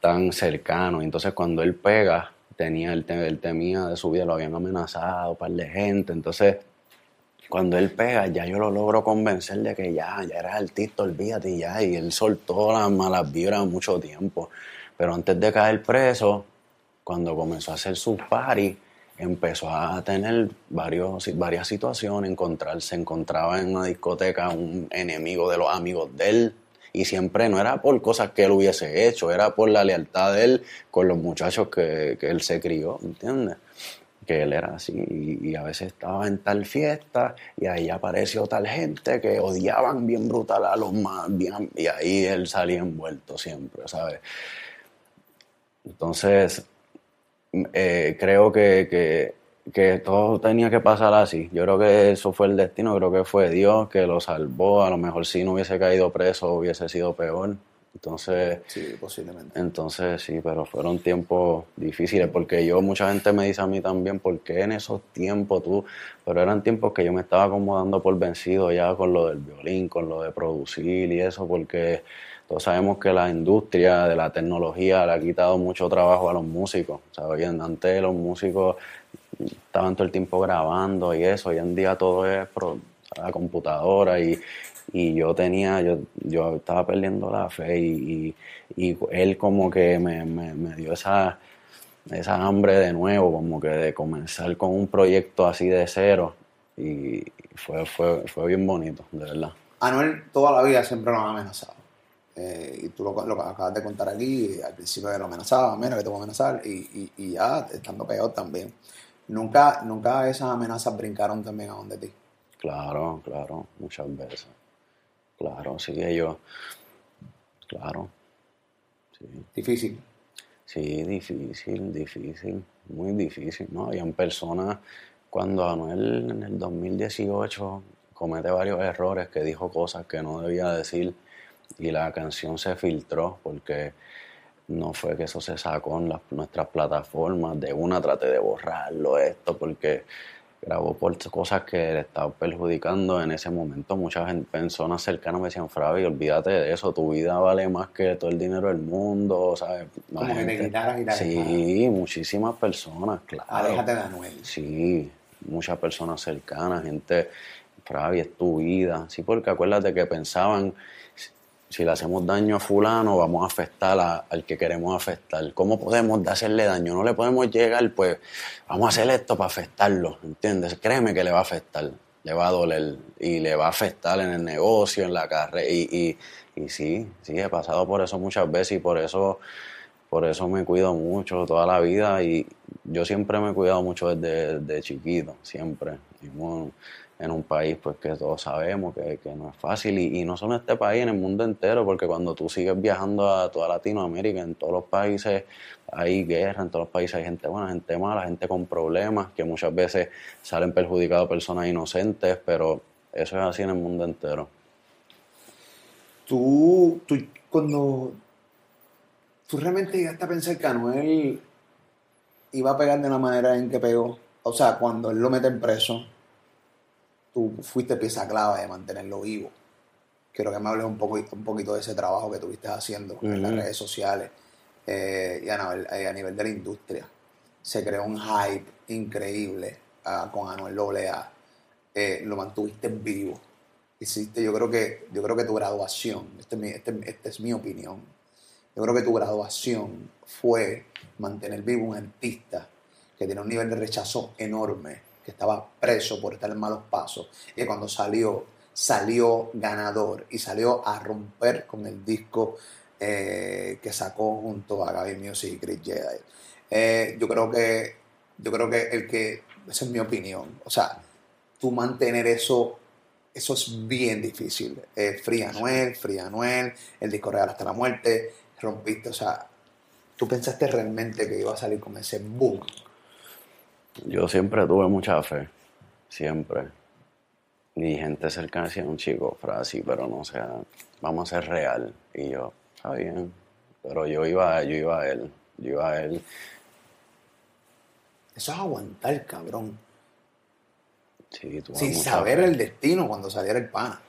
tan cercano. Entonces cuando él pega, tenía el, él temía de su vida, lo habían amenazado, un par de gente. Entonces cuando él pega, ya yo lo logro convencer de que ya, ya eres artista, olvídate ya. Y él soltó las malas vibras mucho tiempo. Pero antes de caer preso, cuando comenzó a hacer sus paris, empezó a tener varios, varias situaciones, encontrarse, encontraba en una discoteca un enemigo de los amigos de él. Y siempre no era por cosas que él hubiese hecho, era por la lealtad de él con los muchachos que, que él se crió, ¿entiendes? Que él era así y, a veces estaba en tal fiesta y ahí apareció tal gente que odiaban bien brutal a los más bien y ahí él salía envuelto siempre, ¿sabes? Entonces, eh, creo que, que, que, todo tenía que pasar así. Yo creo que eso fue el destino, creo que fue Dios que lo salvó. A lo mejor si no hubiese caído preso hubiese sido peor. Entonces, sí, posiblemente. Entonces, sí, pero fueron tiempos difíciles porque yo, mucha gente me dice a mí también, ¿por qué en esos tiempos tú? Pero eran tiempos que yo me estaba acomodando por vencido ya con lo del violín, con lo de producir y eso, porque todos sabemos que la industria de la tecnología le ha quitado mucho trabajo a los músicos. O sea, antes los músicos estaban todo el tiempo grabando y eso, hoy en día todo es la computadora y y yo tenía, yo, yo estaba perdiendo la fe y, y, él como que me, me, dio esa, esa hambre de nuevo, como que de comenzar con un proyecto así de cero y fue, fue, fue bien bonito, de verdad. Anuel toda la vida siempre nos ha amenazado. Eh, y tú lo, lo, acabas de contar aquí, al principio que lo amenazaba, menos que te voy a amenazar, y, y, ya estando peor también. Nunca, nunca esas amenazas brincaron también a donde ti. Claro, claro, muchas veces. Claro, sí, ellos. Claro. Sí. Difícil. Sí, difícil, difícil, muy difícil, ¿no? Habían personas, cuando Anuel en el 2018 comete varios errores, que dijo cosas que no debía decir y la canción se filtró porque no fue que eso se sacó en las, nuestras plataformas, de una traté de borrarlo, esto, porque grabó por cosas que le estaban perjudicando en ese momento. Muchas personas cercanas me decían, Fravi, olvídate de eso, tu vida vale más que todo el dinero del mundo, ¿sabes? Como que te Sí, muchísimas personas, claro. Aléjate de Anuel. Sí, muchas personas cercanas, gente, Fravi, es tu vida. Sí, porque acuérdate que pensaban si le hacemos daño a fulano, vamos a afectar al que queremos afectar. ¿Cómo podemos hacerle daño? No le podemos llegar, pues vamos a hacer esto para afectarlo, ¿entiendes? Créeme que le va a afectar, le va a doler y le va a afectar en el negocio, en la carrera. Y, y, y sí, sí, he pasado por eso muchas veces y por eso, por eso me cuido mucho toda la vida y yo siempre me he cuidado mucho desde, chiquito, siempre. Y bueno, en un país pues que todos sabemos que, no es fácil y, no solo en este país, en el mundo entero, porque cuando tú sigues viajando a toda Latinoamérica, en todos los países hay guerra, en todos los países hay gente buena, gente mala, gente con problemas, que muchas veces salen perjudicados personas inocentes, pero eso es así en el mundo entero. Tú, tú cuando tú realmente llegaste a pensar que Anuel iba a pegar de la manera en que pegó, o sea, cuando él lo mete preso, tú fuiste pieza clave de mantenerlo vivo. Quiero que me hables un, poco, un poquito de ese trabajo que tuviste haciendo en las redes sociales eh, y a nivel, eh, a nivel, de la industria. Se creó un hype increíble uh, con Anuel AA. Eh, lo mantuviste vivo. Hiciste, yo creo que, yo creo que tu graduación, esta es, este, este es mi opinión, yo creo que tu graduación fue mantener vivo un artista que tiene un nivel de rechazo enorme que estaba preso por estar en malos pasos, y cuando salió, salió ganador y salió a romper con el disco eh, que sacó junto a Gaby Music y Chris Jedi. Eh, yo creo que, yo creo que el que, esa es mi opinión, o sea, tú mantener eso, eso es bien difícil. Eh, Free Anuel, Free Anuel, el disco real hasta la muerte, rompiste, o sea, tú pensaste realmente que iba a salir con ese boom yo siempre tuve mucha fe, siempre. Y gente cercana decía, un chico, frase, pero no sea, vamos a ser real. Y yo, está bien. Pero yo iba, yo iba a él, yo iba a él. Eso es aguantar, cabrón. Sí, tú Sin saber el destino cuando saliera el pana.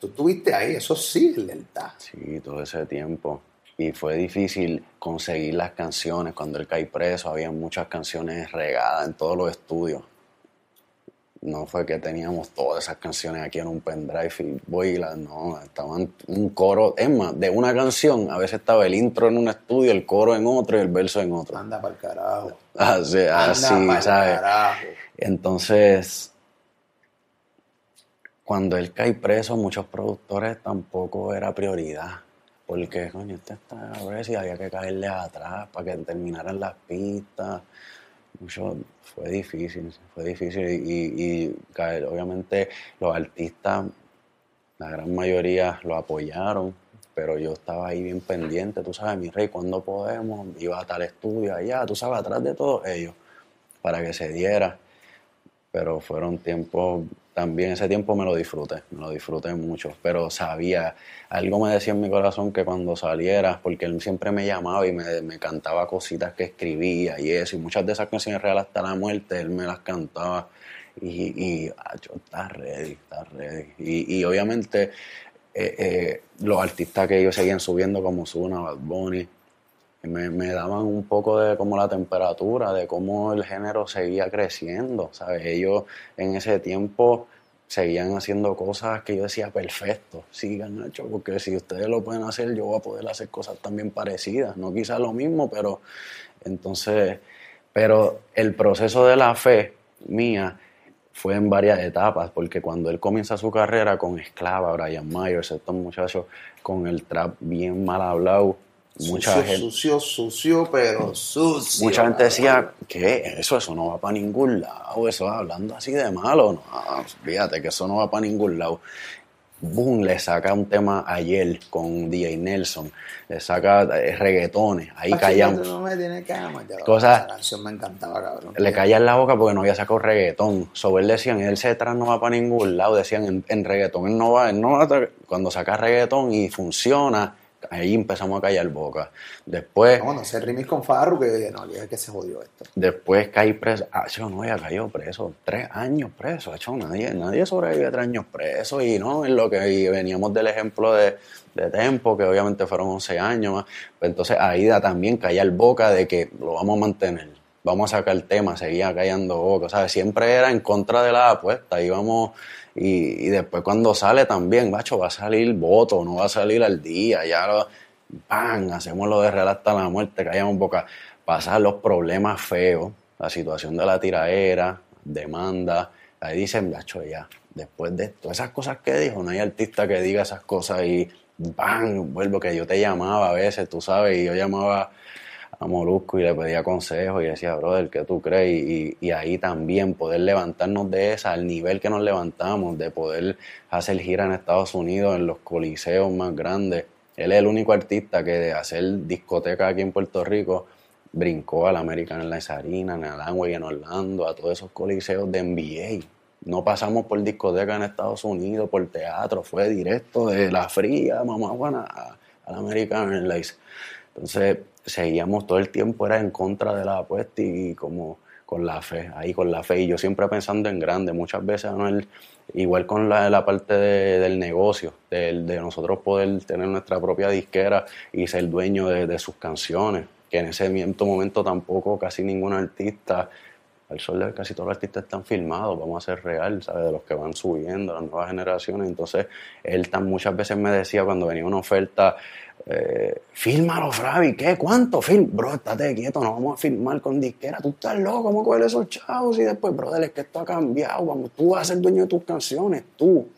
Tú estuviste ahí, eso sí es lealtad. Sí, todo ese tiempo y fue difícil conseguir las canciones. Cuando él cae preso, había muchas canciones regadas en todos los estudios. No fue que teníamos todas esas canciones aquí en un pendrive y voy no, estaban un coro, es más, de una canción, a veces estaba el intro en un estudio, el coro en otro y el verso en otro. Anda para el carajo. Así, así ¿sabes? Entonces, cuando él cae preso, muchos productores tampoco era prioridad porque, coño, este está si había que caerle atrás para que terminaran las pistas. Mucho, fue difícil, fue difícil. Y, caer, obviamente los artistas, la gran mayoría lo apoyaron, pero yo estaba ahí bien pendiente, tú sabes, mi rey, cuando podemos? Iba a tal estudio allá, tú sabes, atrás de todos ellos, para que se diera. Pero fueron tiempos también ese tiempo me lo disfruté, me lo disfruté mucho, pero sabía, algo me decía en mi corazón que cuando saliera, porque él siempre me llamaba y me, cantaba cositas que escribía y eso, y muchas de esas canciones reales hasta la muerte, él me las cantaba y, y yo está ready, está ready. Y, obviamente eh, eh, los artistas que ellos seguían subiendo como Zuna, Bad Bunny, me, daban un poco de como la temperatura, de cómo el género seguía creciendo, ¿sabes? Ellos en ese tiempo seguían haciendo cosas que yo decía, perfecto, sigan hecho, porque si ustedes lo pueden hacer, yo voy a poder hacer cosas también parecidas, no quizás lo mismo, pero entonces, pero el proceso de la fe mía fue en varias etapas, porque cuando él comienza su carrera con Esclava, Brian Myers, estos muchachos con el trap bien mal hablado, mucha sucio, gente, sucio, sucio, pero sucio. mucha gente decía que eso, eso no va para ningún lado, eso hablando así de malo, no, fíjate que eso no va para ningún lado. Boom, le saca un tema ayer con DJ Nelson, le saca eh, reggaetones, ahí callan, No me tiene cama. Ya, Cosas- Esa canción me encantaba, cabrón. le callan la boca porque no había sacado reggaetón. Sobre él decían, él se detrás no va para ningún lado, decían en, en reggaetón, él no va, él no va a- cuando saca reggaetón y funciona, ahí empezamos a callar boca. Después, No, no sé, remix con Farru, que no, es que se jodió esto. después caí preso, ah, yo no, ya cayó preso, tres años preso, hecho, nadie, nadie sobrevive tres años preso y no, en lo que y veníamos del ejemplo de, de Tempo, que obviamente fueron 11 años más, pues entonces Aida también callar boca de que lo vamos a mantener, vamos a sacar el tema, seguía callando boca, ¿sabes? Siempre era en contra de la apuesta, íbamos, y, y después cuando sale también, macho, va a salir voto, no va a salir al día, ya lo, ¡pam! Hacemos lo de real hasta la muerte, callamos boca, pasan los problemas feos, la situación de la tiraera, demanda, ahí dicen, macho, ya, después de todas esas cosas que dijo, no hay artista que diga esas cosas y ¡bam! Vuelvo que yo te llamaba a veces, tú sabes, y yo llamaba a y le pedía consejos y decía, brother, ¿qué tú crees? Y, ahí también poder levantarnos de esa, al nivel que nos levantamos, de poder hacer gira en Estados Unidos, en los coliseos más grandes. Él es el único artista que de hacer discoteca aquí en Puerto Rico brincó al American Airlines Arena, en el Amway en Orlando, a todos esos coliseos de NBA. No pasamos por discoteca en Estados Unidos, por teatro, fue directo de la fría, mamá a- al American Airlines. Entonces, seguíamos todo el tiempo, era en contra de la apuesta y, como con la fe, ahí con la fe. Y yo siempre pensando en grande, muchas veces, Anuel, igual con la, la parte de- del negocio, del- de, nosotros poder tener nuestra propia disquera y ser dueño de, de sus canciones, que en ese momento tampoco casi ningún artista, al sol de casi todos los artistas están filmados, vamos a ser real, ¿sabes? De los que van subiendo, las nuevas generaciones. Entonces, él tan muchas veces me decía cuando venía una oferta, eh, fírmalo, Fravi, ¿qué? ¿Cuánto? Film, bro, estate quieto, no vamos a filmar con disquera, tú estás loco, ¿cómo coger esos chavos? Y después, brother, es que esto ha cambiado, vamos, tú vas a ser dueño de tus canciones, tú.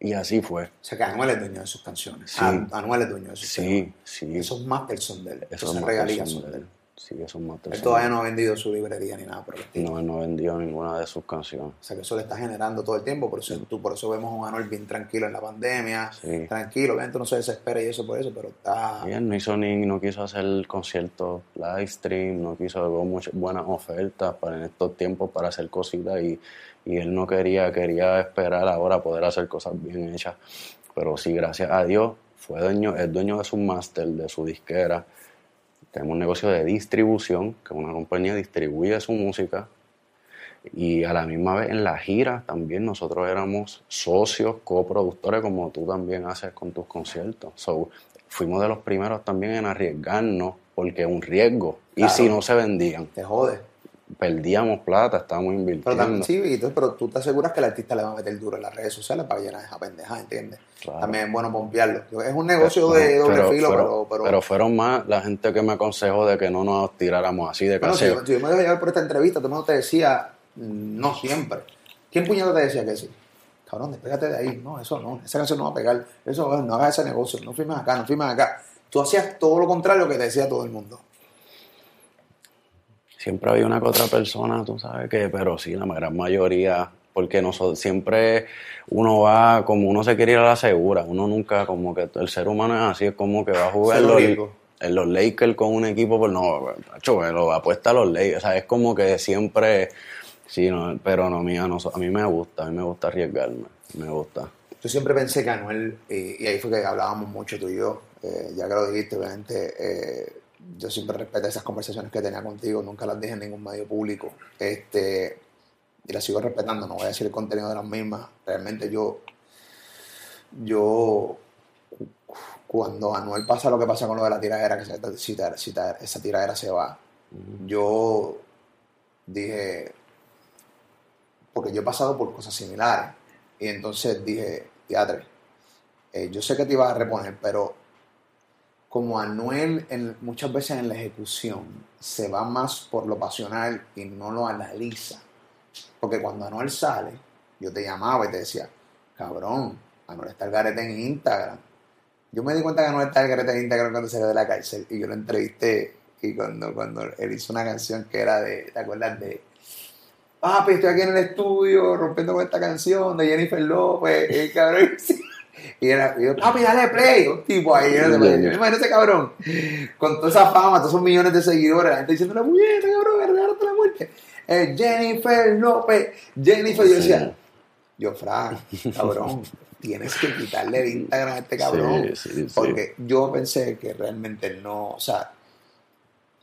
Y así fue. O sea, que Anuel es dueño de sus canciones. Sí. Ah, Anuel es dueño de sus temas. Sí, sí. Esos masters son de él. Regalías de él. Él. Sí, esos masters Él todavía él. no ha vendido su librería ni nada por el estilo. No, no vendió ninguna de sus canciones. O sea, que eso le está generando todo el tiempo. Por eso, tú, por eso vemos a un Anuel bien tranquilo en la pandemia. Sí. Tranquilo, obviamente no se desespera y eso por eso, pero está... Y él no hizo ni, no quiso hacer conciertos live stream, no quiso hubo muchas buenas ofertas para en estos tiempos para hacer cositas y, y él no quería, quería esperar ahora poder hacer cosas bien hechas. Pero sí, gracias a Dios, fue dueño, es dueño de su máster, de su disquera. Tenemos un negocio de distribución, que una compañía distribuye su música. Y a la misma vez en la gira también nosotros éramos socios, coproductores, como tú también haces con tus conciertos. So, fuimos de los primeros también en arriesgarnos, porque es un riesgo. Y si no se vendían, Te jode. Perdíamos plata, estábamos Pero, invirtiendo. también, sí, y pero tú te aseguras que el artista le va a meter duro en las redes sociales para llenar esa pendeja, ¿entiendes? Claro. También es bueno pompearlo. Es un negocio de doble Pero- filo, pero, pero... pero, pero fueron más la gente que me aconsejó de que no nos tiráramos así de Bueno, si, yo- si yo me dejo llevar por esta entrevista, todo el mundo te decía, no siempre. ¿Quién puñado te decía que sí? Cabrón, despégate de ahí. No, eso no. Esa canción no va a pegar. Eso no hagas ese negocio. No firmes acá, no firmes acá. Tú hacías todo lo contrario que te decía todo el mundo. Siempre había una que otra persona, tú sabes que, pero sí, la gran mayoría, porque nosotros siempre uno va como uno se quiere ir a la segura, uno nunca como que el ser humano es así, es como que va a jugar los, en los Lakers con un equipo, pues no, macho, lo apuesta a los Lakers, o sea, es como que siempre, sí, no, pero no, mía, no, a mí me gusta, a mí me gusta arriesgarme, me gusta. Yo siempre pensé que Anuel, y, y ahí fue que hablábamos mucho tú y yo, eh, ya que lo dijiste, obviamente, eh, yo siempre respeto esas conversaciones que tenía contigo, nunca las dije en ningún medio público, este, y las sigo respetando, no voy a decir el contenido de las mismas, realmente yo, yo, cuando Anuel pasa lo que pasa con lo de la tiradera, que se- si, si esa tiradera se va, yo dije, porque yo he pasado por cosas similares, Y entonces dije, teatre, eh, yo sé que te ibas a reponer, pero como Anuel muchas veces en la ejecución se va más por lo pasional y no lo analiza. Porque cuando Anuel sale, yo te llamaba y te decía, cabrón, Anuel está el garete en Instagram. Yo me di cuenta que Anuel está el garete en Instagram cuando salió de la cárcel y yo lo entrevisté y cuando, cuando él hizo una canción que era de, ¿te acuerdas? De, papi, estoy aquí en el estudio rompiendo con esta canción de Jennifer López, y cabrón, y era, y yo, papi, dale play, un tipo ahí, yo imagino ese cabrón, con toda esa fama, todos esos millones de seguidores, la gente diciendo, la mujer, cabrón, regálate la muerte. Eh, Jennifer López, Jennifer, yo decía, yo, Frank, cabrón, tienes que quitarle el Instagram a este cabrón, porque yo pensé que realmente no, o sea,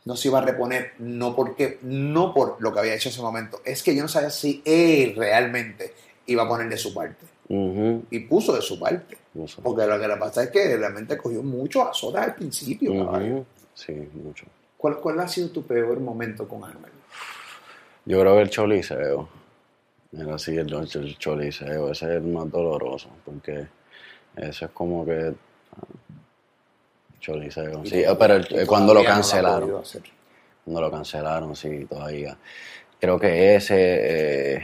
no se iba a reponer, no porque, no por lo que había hecho en ese momento, es que yo no sabía si él realmente iba a poner de su parte. Y puso de su parte. Porque lo que le pasa es que realmente cogió mucho azotes al principio. Sí, mucho. ¿Cuál, ¿Cuál, ha sido tu peor momento con Anuel? Yo creo que el choliseo. Era así, el, el choliseo. Ese es el más doloroso. Porque eso es como que. Choliseo. Sí, pero cuando lo cancelaron. cuando lo cancelaron, sí, todavía. Creo que ese. Eh,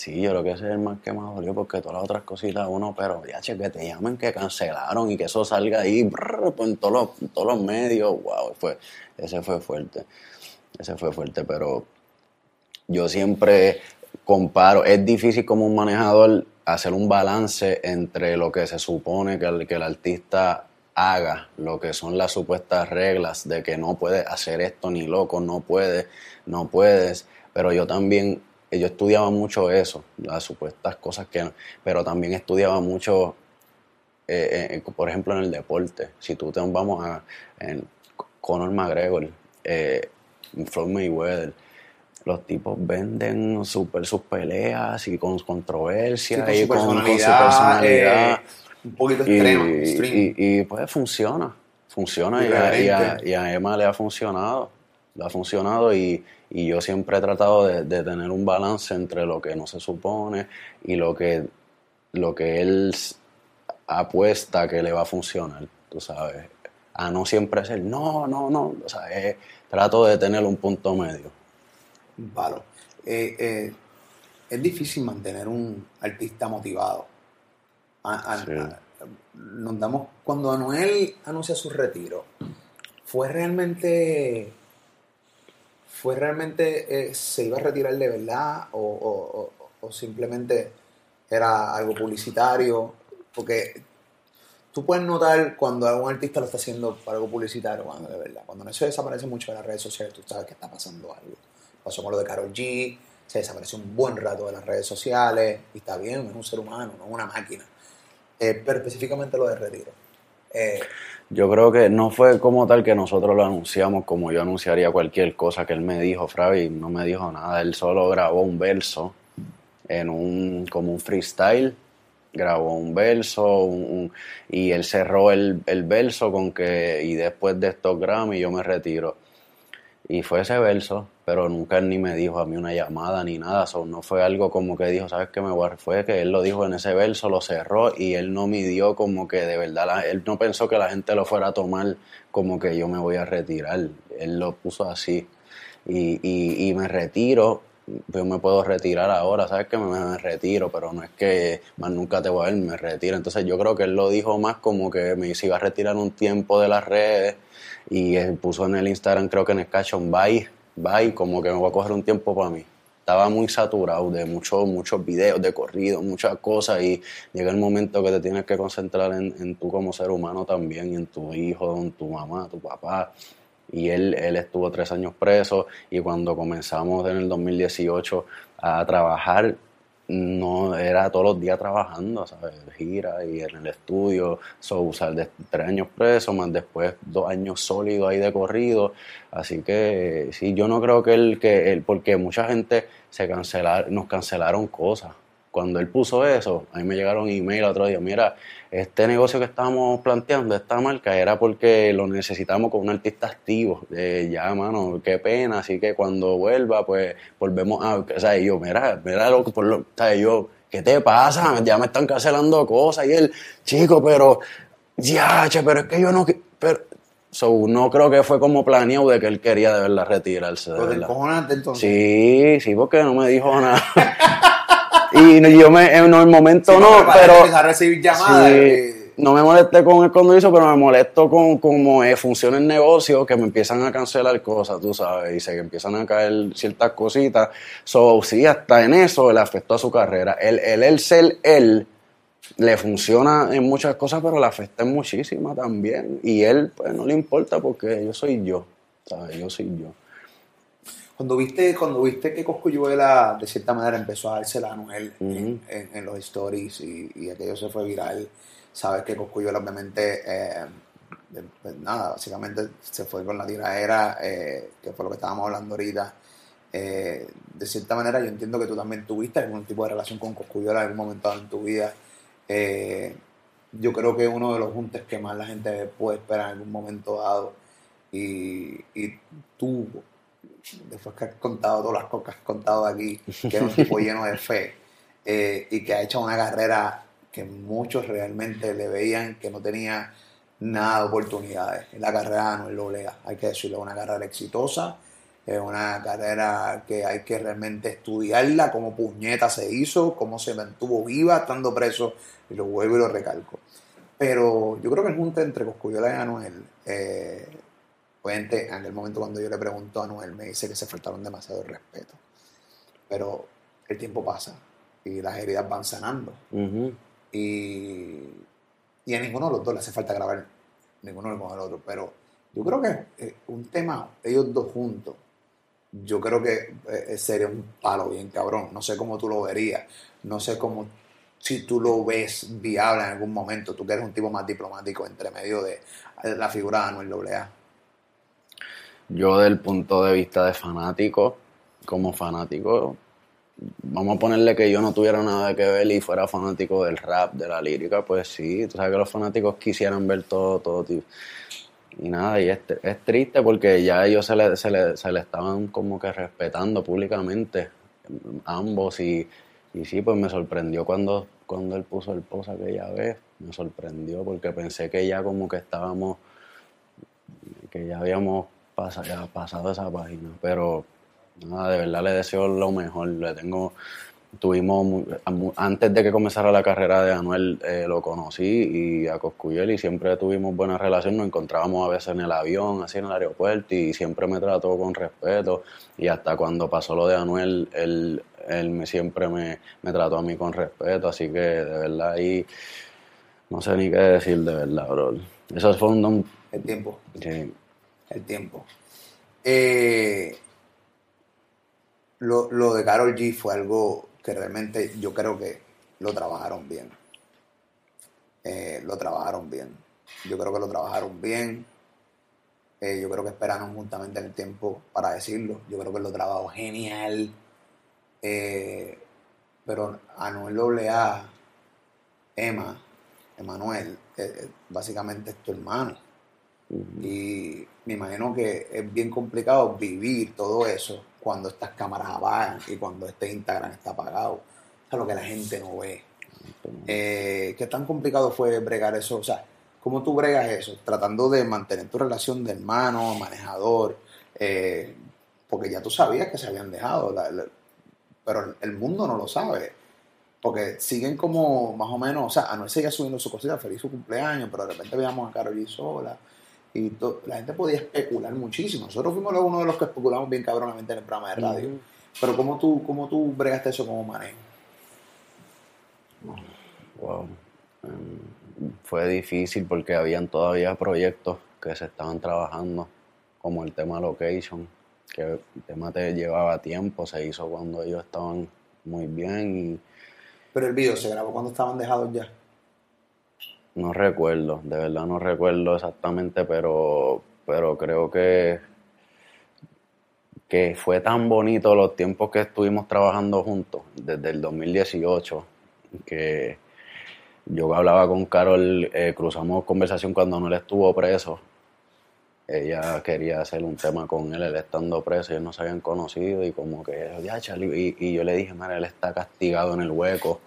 Sí, yo creo que ese es el más que más dolió porque todas las otras cositas uno, pero ya che, que te llamen que cancelaron y que eso salga ahí pues, en, todos los, medios, wow, ese fue fuerte, ese fue fuerte, pero yo siempre comparo, es difícil como un manejador hacer un balance entre lo que se supone que el, que el artista haga, lo que son las supuestas reglas de que no puedes hacer esto ni loco, no puedes, no puedes, pero yo también yo estudiaba mucho eso, las supuestas cosas que... Pero también estudiaba mucho, eh, eh, por ejemplo, en el deporte. Si tú te vamos a... En Conor McGregor, eh, Floyd Mayweather, los tipos venden super, sus peleas y con controversia y con, su personalidad. Eh, un poquito extremo. Y, pues funciona, funciona y y a Emma le ha funcionado ha funcionado y, yo siempre he tratado de, tener un balance entre lo que no se supone y lo que, lo que él apuesta que le va a funcionar, tú sabes. A no siempre ser, no, no, no, o sea, trato de tener un punto medio. Vale. Eh, eh, es difícil mantener un artista motivado. nos damos, cuando Anuel anuncia su retiro, fue realmente ¿Fue realmente, eh, se iba a retirar de verdad o, simplemente era algo publicitario? Porque tú puedes notar cuando un artista lo está haciendo para algo publicitario, cuando de verdad. Cuando eso desaparece mucho de las redes sociales, tú sabes que está pasando algo. Pasó con lo de Carol G, se desapareció un buen rato de las redes sociales, y está bien, es un ser humano, no es una máquina. Eh, pero específicamente lo de retiro. Eh, yo creo que no fue como tal que nosotros lo anunciamos como yo anunciaría cualquier cosa que él me dijo, Fravi, no me dijo nada, él solo grabó un verso en un como un freestyle, grabó un verso y él cerró el, el verso con que y después de estos Grammy yo me retiro. Y fue ese verso, pero nunca ni me dijo a mí una llamada ni nada. no fue algo como que dijo, ¿sabes qué me voy Fue que él lo dijo en ese verso, lo cerró y él no midió como que de verdad, él no pensó que la gente lo fuera a tomar como que yo me voy a retirar. Él lo puso así. Y, y, y me retiro, yo me puedo retirar ahora, ¿sabes qué? Me, me, retiro, pero no es que más nunca te voy a ver, me retiro. Entonces yo creo que él lo dijo más como que me iba a retirar un tiempo de las redes y él puso en el Instagram, creo que en el caption, bye, bye, como que me voy a coger un tiempo para mí. Estaba muy saturado de muchos muchos videos de corrido, muchas cosas y llega el momento que te tienes que concentrar en, en tú como ser humano también, y en tu hijo, en tu mamá, tu papá. Y él, él estuvo tres años preso y cuando comenzamos en el 2018 a trabajar, no era todos los días trabajando, ¿sabes? Gira y en el estudio, so, usar de tres años preso, más después dos años sólidos ahí de corrido. Así que sí, yo no creo que él, que él, porque mucha gente se cancelaron, nos cancelaron cosas. cuando él puso eso, a mí me llegaron email otro día, mira, este negocio que estábamos planteando, esta marca, era porque lo necesitamos con un artista activo. Eh, ya, mano, qué pena, así que cuando vuelva, pues volvemos a... O sea, yo, mira, mira lo que... Por lo, o sea, yo, ¿qué te pasa? Ya me están cancelando cosas. Y él, chico, pero... Ya, che, pero es que yo no... Pero, So, no creo que fue como planeado de que él quería de verdad retirarse. De verdad. cojonante, entonces. Sí, sí, porque no me dijo nada. y yo me, en el momento Sí, no, pero a recibir llamadas. sí, eh, no me molesté con él cuando hizo, pero me molesto con cómo eh, funciona el negocio, que me empiezan a cancelar cosas, tú sabes, y se empiezan a caer ciertas cositas. So, sí, hasta en eso le afectó a su carrera. El, el, el ser él le funciona en muchas cosas, pero le afecta en muchísimas también. Y él, pues, no le importa porque yo soy yo, ¿sabes? Yo soy yo. Cuando viste, cuando viste que Coscuyuela de cierta manera empezó a dársela a Anuel en, Ujú. en- en los stories y, y aquello se fue viral, sabes que Coscuyuela obviamente, eh, pues nada, básicamente se fue con la tiradera, eh, que fue lo que estábamos hablando ahorita. Eh, de cierta manera yo entiendo que tú también tuviste algún tipo de relación con Coscuyuela en algún momento dado en tu vida. Eh, yo creo que uno de los juntes que más la gente puede esperar en algún momento dado. Y, y tú, después que has contado todas las cosas que has contado aquí, que es un tipo lleno de fe eh, y que ha hecho una carrera que muchos realmente le veían que no tenía nada de oportunidades. Es la carrera de Anuel Doblea, hay que decirlo, una carrera exitosa, es una carrera que hay que realmente estudiarla, cómo puñeta se hizo, cómo se mantuvo viva estando preso, y lo vuelvo y lo recalco. Pero yo creo que el junte entre Coscuyola y Anuel, eh, obviamente en aquel momento cuando yo le pregunto a Anuel, me dice que se faltaron demasiado el respeto. Pero el tiempo pasa y las heridas van sanando. Y, y a ninguno de los dos le hace falta grabar ninguno con el otro. Pero yo creo que eh, un tema, ellos dos juntos, yo creo que eh, sería un palo bien cabrón. No sé cómo tú lo verías. No sé cómo, si tú lo ves viable en algún momento. Tú que eres un tipo más diplomático entre medio de eh, la figura de Anuel AA. Yo del punto de vista de fanático, como fanático, vamos a ponerle que yo no tuviera nada que ver y fuera fanático del rap, de la lírica, pues sí, tú sabes que los fanáticos quisieran ver todo, todo tipo. Y nada, y es, es triste porque ya ellos se le, se, le, se le estaban como que respetando públicamente, ambos, y, y sí, pues me sorprendió cuando, cuando él puso el post aquella vez, me sorprendió porque pensé que ya como que estábamos que ya habíamos pasa- ya pasado esa página, pero nada, de verdad le deseo lo mejor, le tengo, tuvimos, antes de que comenzara la carrera de Anuel, eh, lo conocí y a Coscuyel y siempre tuvimos buena relación, nos encontrábamos a veces en el avión, así en el aeropuerto y siempre me trató con respeto y hasta cuando pasó lo de Anuel, él, él me, siempre me, me trató a mí con respeto, así que de verdad ahí no sé ni qué decir de verdad, bro. Eso fue un- El tiempo. sí. El tiempo. Eh, lo, lo de Carol G fue algo que realmente yo creo que lo trabajaron bien. Eh, lo trabajaron bien. Yo creo que lo trabajaron bien. Eh, yo creo que esperaron juntamente en el tiempo para decirlo. Yo creo que lo trabajó genial. Pero Anuel AA, Emma, Emanuel, básicamente es tu hermano. Y me imagino que es bien complicado vivir todo eso cuando estas cámaras apagan y cuando este Instagram está apagado. O sea, lo que la gente no ve. Eh, ¿Qué tan complicado fue bregar eso? O sea, ¿cómo tú bregas eso? Tratando de mantener tu relación de hermano, manejador, eh, porque ya tú sabías que se habían dejado, la- la- pero el mundo no lo sabe. Porque siguen como más o menos, o sea, Anuel seguía subiendo su cosita, feliz su cumpleaños, pero de repente veíamos a Karol G sola. Y to- la gente podía especular muchísimo. Nosotros fuimos los- uno de los que especulamos bien cabronamente en el programa de radio. Pero ¿cómo tú, cómo tú bregaste eso como manejo? Wow. Em, fue difícil porque habían todavía proyectos que se estaban trabajando, como el tema location, que el tema te llevaba tiempo, se hizo cuando ellos estaban muy bien y Pero el video se grabó cuando estaban dejados ya. No recuerdo, de verdad no recuerdo exactamente, pero, pero creo que que fue tan bonito los tiempos que estuvimos trabajando juntos, desde el 2018, que yo hablaba con Carol, eh, cruzamos conversación cuando no él estuvo preso. Ella quería hacer un tema con él, él estando preso, ellos no se habían conocido y como que, ya, Charlie, y, y yo le dije, mira, él está castigado en el hueco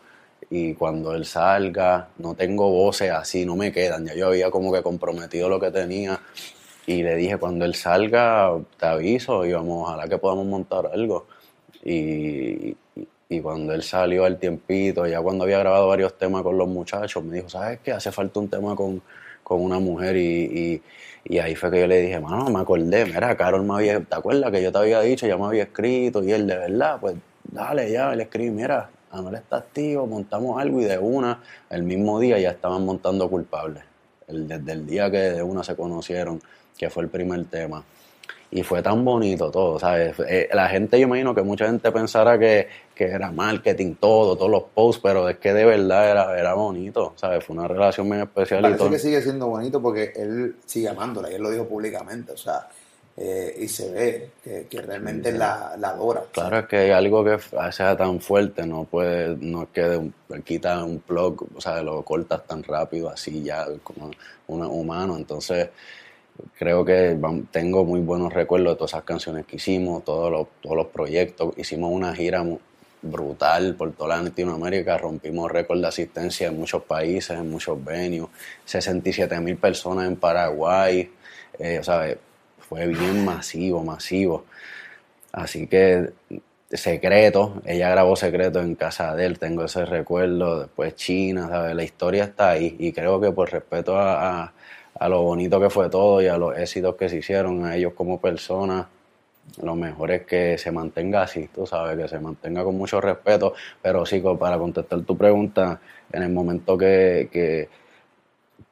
y cuando él salga, no tengo voces así, no me quedan, ya yo había como que comprometido lo que tenía y le dije, cuando él salga, te aviso y vamos, ojalá que podamos montar algo. Y, y cuando él salió al tiempito, ya cuando había grabado varios temas con los muchachos, me dijo, ¿sabes qué? Hace falta un tema con, con una mujer y, y, ahí fue que yo le dije, mano, me acordé, mira, Carol me había, ¿te acuerdas que yo te había dicho, ya me había escrito y él de verdad, pues dale ya, le escribí, mira, Anuel está activo, montamos algo y de una, el mismo día ya estaban montando culpables. El, desde el día que de una se conocieron, que fue el primer tema. Y fue tan bonito todo, ¿sabes? Eh, la gente, yo imagino que mucha gente pensara que, que, era marketing, todo, todos los posts, pero es que de verdad era, era bonito, ¿sabes? Fue una relación muy especial. Parece y todo. que sigue siendo bonito porque él sigue amándola y él lo dijo públicamente, o sea, eh, y se ve que, que realmente Sí. la, la adora. Claro, es que algo que sea tan fuerte, no puede, no es que quita un plug, o sea, lo cortas tan rápido, así ya, como un humano. Entonces, creo que tengo muy buenos recuerdos de todas esas canciones que hicimos, todos los, todos los proyectos. Hicimos una gira brutal por toda Latinoamérica, rompimos récord de asistencia en muchos países, en muchos venues, 67 mil personas en Paraguay, eh, o sea, fue bien masivo, masivo. Así que Secreto, ella grabó Secreto en casa de él, tengo ese recuerdo, después China, ¿sabes? La historia está ahí y creo que por respeto a, a- lo bonito que fue todo y a los éxitos que se hicieron, a ellos como personas, lo mejor es que se mantenga así, tú sabes, que se mantenga con mucho respeto, pero sí, para contestar tu pregunta, en el momento que,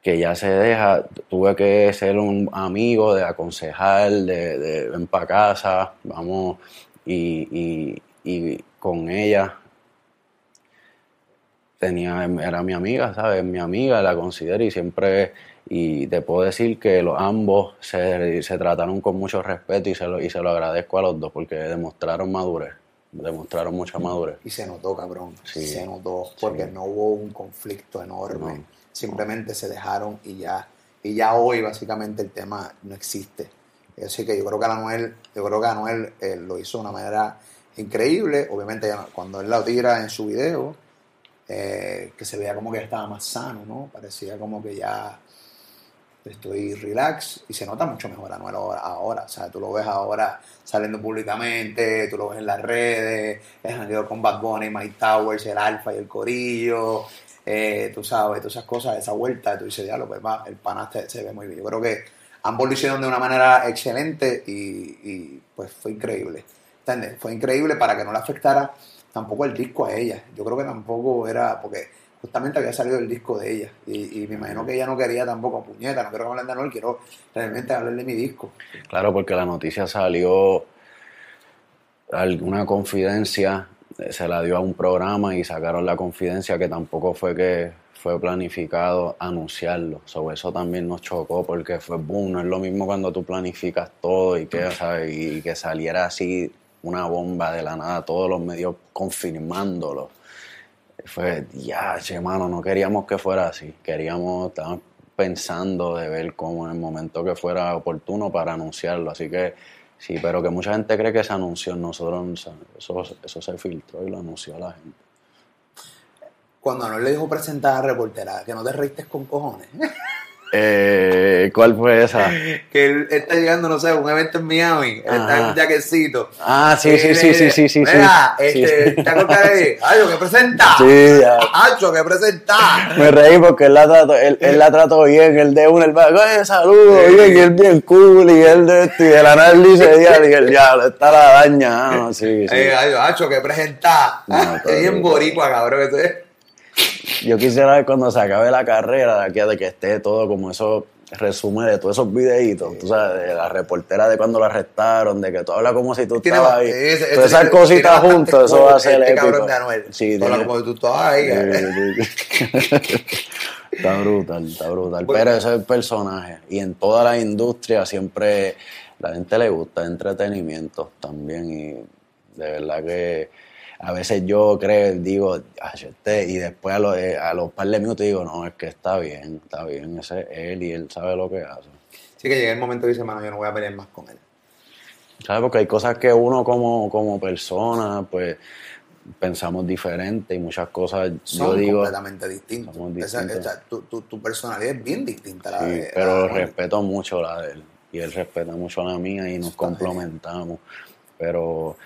que ya se deja, tuve que ser un amigo, de aconsejar, de, de ven para casa, vamos, y, y, y con ella tenía, era mi amiga, ¿sabes? Mi amiga, la considero y siempre, y te puedo decir que los ambos se, se trataron con mucho respeto y se, lo, y se lo agradezco a los dos porque demostraron madurez, demostraron mucha madurez. Y se notó, cabrón. Sí. Se notó porque no hubo un conflicto enorme. No. Simplemente se dejaron y ya. Y ya hoy, básicamente, el tema no existe. Así que yo creo que Anuel, yo creo que Anuel eh, lo hizo de una manera increíble. Obviamente, ya cuando él la tira en su video, eh, que se veía como que ya estaba más sano, ¿no? Parecía como que ya estoy relax y se nota mucho mejor Anuel ahora, ahora. O sea, tú lo ves ahora saliendo públicamente, tú lo ves en las redes, el jangueo con Bad Bunny, Mike Towers, el Alfa y el Corillo, eh, tú sabes, todas esas cosas, esa vuelta, tú dices, diablo, pues va, el pana se, ve muy bien. Yo creo que ambos lo hicieron de una manera excelente y, pues fue increíble. ¿Entiendes? Fue increíble para que no le afectara tampoco el disco a ella. Yo creo que tampoco era, porque justamente había salido el disco de ella y, me imagino que ella no quería tampoco, puñeta, no quiero hablar de Anuel, quiero realmente hablar de mi disco. Claro, porque la noticia salió, alguna confidencia se la dio a un programa y sacaron la confidencia que tampoco fue que fue planificado anunciarlo. Sobre eso también nos chocó porque fue boom, no es lo mismo cuando tú planificas todo y que, ¿sabes? y que saliera así una bomba de la nada, todos los medios confirmándolo. Fue, ya, che, mano, no queríamos que fuera así. Queríamos, estábamos pensando de ver cómo en el momento que fuera oportuno para anunciarlo. Así que sí, pero que mucha gente cree que se anunció. Nosotros, eso, eso se filtró y lo anunció la gente. Cuando Anuel le dijo presentar a reportera, que no te reíste con cojones. Eh, ¿Cuál fue esa? que él está llegando, no sé, a un evento en Miami, él está en un jaquecito. Ah, sí, sí, sí, sí, sí, sí. Mira, sí. este, Sí. ¿te acuerdas de Acho, que presenta? Sí, ya. Acho, que presenta. Me reí porque él la trató, él, él la trató bien, el de uno, el va, oye, saludos, Sí. bien, y él bien cool, y él de esto, y de la nada él dice, ya, y el diablo, está la daña, ah, no, sí, sí. Eh, Acho, Acho, que presenta. No, Ah, está es bien boricua, cabrón. Eso es. Yo quisiera ver cuando se acabe la carrera de aquí a de que esté todo como eso resumen de todos esos videitos, tú sabes, de la reportera de cuando la arrestaron, de que tú hablas como si tú estabas ba- ahí. ese- ese Todas esas cositas juntas, eso va a ser este épico. cabrón de Anuel. Sí, Habla tiene- como si tú estabas ahí. Sí. Está brutal, está brutal. Bueno. Pero ese es el personaje. Y en toda la industria siempre la gente le gusta entretenimiento también y de verdad que a veces yo creo, digo, este, y después a los, eh, a los par de minutos digo, no, es que está bien, está bien, ese es él y él sabe lo que hace. Sí que llega el momento y dice, mano, yo no voy a pelear más con él. ¿Sabes? Porque hay cosas que uno como, como persona, pues pensamos diferente y muchas cosas, Son yo digo... completamente Esa- esa- tu, tu- tu personalidad es bien distinta a la Sí, de... pero la de- respeto mucho la de él y él respeta mucho la mía y nos complementamos. Pero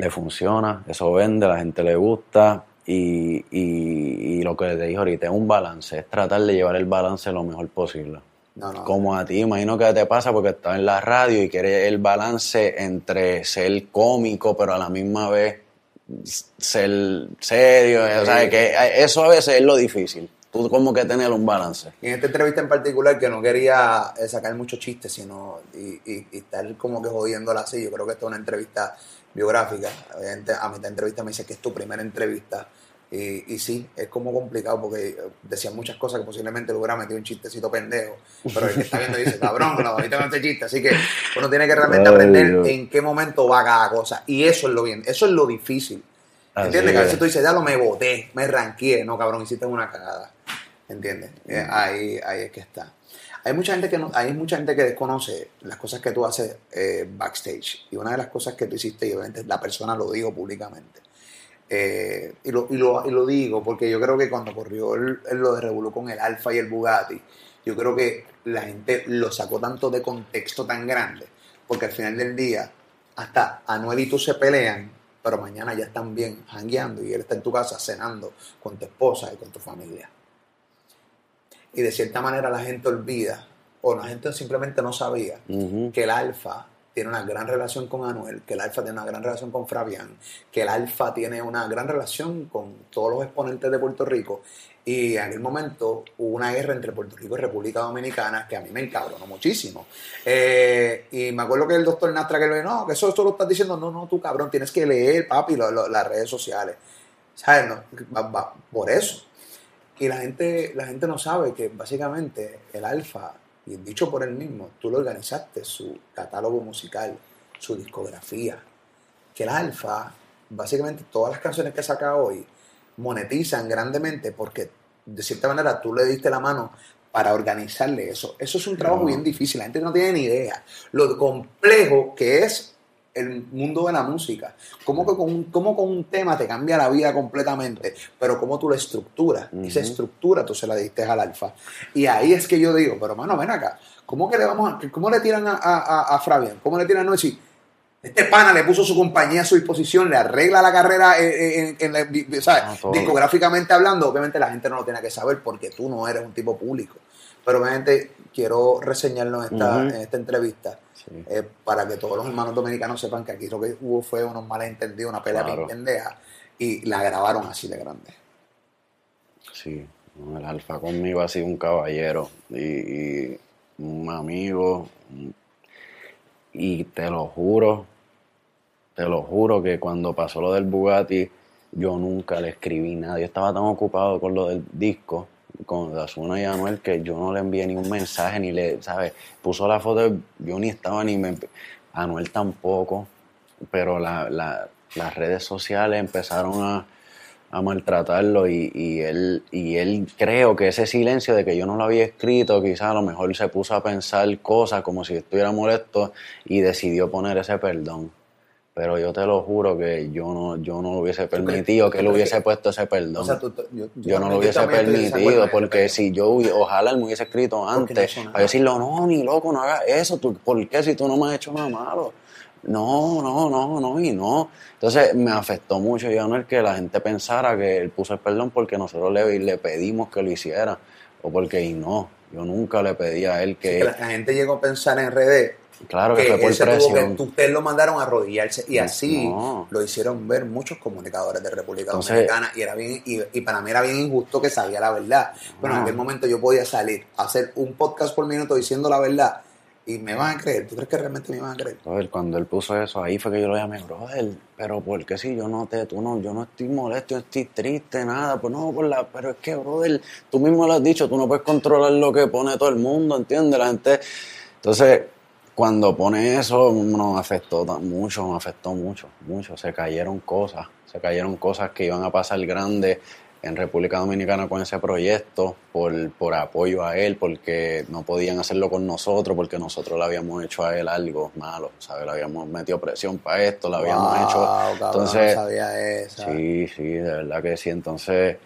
le funciona, eso vende, la gente le gusta y, y- y lo que te dije ahorita es un balance, es tratar de llevar el balance lo mejor posible. No, no. Como a ti, imagino que te pasa porque estás en la radio y quieres el balance entre ser cómico, pero a la misma vez ser serio. O sea, que eso a veces es lo difícil. Tú como que tener un balance. Y en esta entrevista en particular, que no quería eh, sacar muchos chistes, sino y, y- y estar como que jodiéndola así, yo creo que esta es una entrevista biográfica. Obviamente, a mitad de entrevista me dice que es tu primera entrevista. Y, y sí, es como complicado porque decían muchas cosas que posiblemente le hubiera metido un chistecito pendejo. Pero el que está viendo dice, cabrón, no, ahorita no este chiste. Así que uno tiene que realmente Ay, aprender Dios. en qué momento va cada cosa. Y eso es lo bien, eso es lo difícil. ¿Entiendes? Que a es. veces tú dices, ya lo me boté, me ranqueé. No, cabrón, hiciste una cagada. ¿Entiendes? Eh, ahí, ahí es que está. Hay mucha gente que no, hay mucha gente que desconoce las cosas que tú haces eh, backstage. Y una de las cosas que tú hiciste, y obviamente la persona lo digo públicamente. eh, y, lo, y, lo, y lo digo porque yo creo que cuando corrió lo de Revolú con el Alfa y el Bugatti, yo creo que la gente lo sacó tanto de contexto tan grande. Porque al final del día, hasta Anuel y tú se pelean, pero mañana ya están bien jangueando y él está en tu casa cenando con tu esposa y con tu familia. Y de cierta manera la gente olvida, o la gente simplemente no sabía, que el Alfa tiene una gran relación con Anuel, que el Alfa tiene una gran relación con Fabián, que el Alfa tiene una gran relación con todos los exponentes de Puerto Rico. Y en aquel momento hubo una guerra entre Puerto Rico y República Dominicana que a mí me encabronó muchísimo. Eh, y me acuerdo que el doctor Nastra que le dijo, no, que eso, lo estás diciendo, no, no, tú cabrón, tienes que leer, papi, lo- lo- las redes sociales. ¿Sabes? No, va- va- por eso. Y la gente, la gente no sabe que básicamente el Alfa, y dicho por él mismo, tú lo organizaste, su catálogo musical, su discografía. Que el Alfa, básicamente todas las canciones que saca hoy, monetizan grandemente porque de cierta manera tú le diste la mano para organizarle eso. Eso es un trabajo No. bien difícil, la gente no tiene ni idea lo complejo que es el mundo de la música. Cómo, que con un, cómo con un tema te cambia la vida completamente, pero cómo tú la estructuras. Esa Ujú. estructura tú se la diste al alfa. Y ahí es que yo digo, pero mano, ven acá, ¿cómo que le vamos a, cómo le tiran a, a, a-? ¿Cómo le tiran a Noé? Este pana le puso su compañía a su disposición, le arregla la carrera eh, eh, en, en la- ¿sabes? Ah, discográficamente hablando. Obviamente la gente no lo tiene que saber porque tú no eres un tipo público. Pero obviamente quiero reseñarlo en esta, en esta entrevista Sí. eh, para que todos los hermanos dominicanos sepan que aquí lo que hubo fue unos malentendidos, una pelea Claro. pendeja y la grabaron así de grande. Sí, el Alfa conmigo ha sido un caballero y, y un amigo. Y te lo juro, te lo juro que cuando pasó lo del Bugatti, yo nunca le escribí nada. Yo estaba tan ocupado con lo del disco, con Dazuna y Anuel, que yo no le envié ni un mensaje, ni le, ¿sabes? Puso la foto, yo ni estaba ni me. Anuel tampoco, pero la- la- las redes sociales empezaron a a maltratarlo y, y él y él creo que ese silencio de que yo no lo había escrito quizás a lo mejor se puso a pensar cosas como si estuviera molesto y decidió poner ese perdón pero yo te lo juro que yo no yo no lo hubiese permitido que él hubiese puesto ese perdón O sea, tú- tú- yo, yo no lo hubiese permitido porque si yo ojalá él me hubiese escrito no antes nada. para decirlo no ni loco no hagas eso tú, ¿por qué si tú no me has hecho nada malo? No, no, no, no, y no. Entonces me afectó mucho, yo no el que la gente pensara que él puso el perdón porque nosotros le, le pedimos que lo hiciera, o porque y no, yo nunca le pedí a él que, Que la, la gente llegó a pensar en redes claro que, que, fue por él se tuvo presión. que ustedes lo mandaron a arrodillarse y así No. lo hicieron ver muchos comunicadores de República Entonces- Dominicana y era bien y, y para mí era bien injusto que sabía la verdad. Bueno, en No. aquel momento yo podía salir a hacer un podcast por minuto diciendo la verdad y me van a creer. ¿Tú crees que realmente me van a creer? Brother, cuando él puso eso ahí fue que yo lo llamé, brother, pero ¿por qué si yo no te, tú no, yo no estoy molesto, yo estoy triste, nada, pues no, por la, pero es que, brother, tú mismo lo has dicho, tú no puedes controlar lo que pone todo el mundo, ¿entiendes? La gente, entonces, cuando pone eso nos afectó mucho, nos afectó mucho, mucho. Se cayeron cosas, se cayeron cosas que iban a pasar grandes en República Dominicana con ese proyecto por, por apoyo a él, porque no podían hacerlo con nosotros, porque nosotros le habíamos hecho a él algo malo, ¿sabes? Le habíamos metido presión para esto, le habíamos hecho... Entonces, sabía Sí, sí, de verdad que sí. Entonces,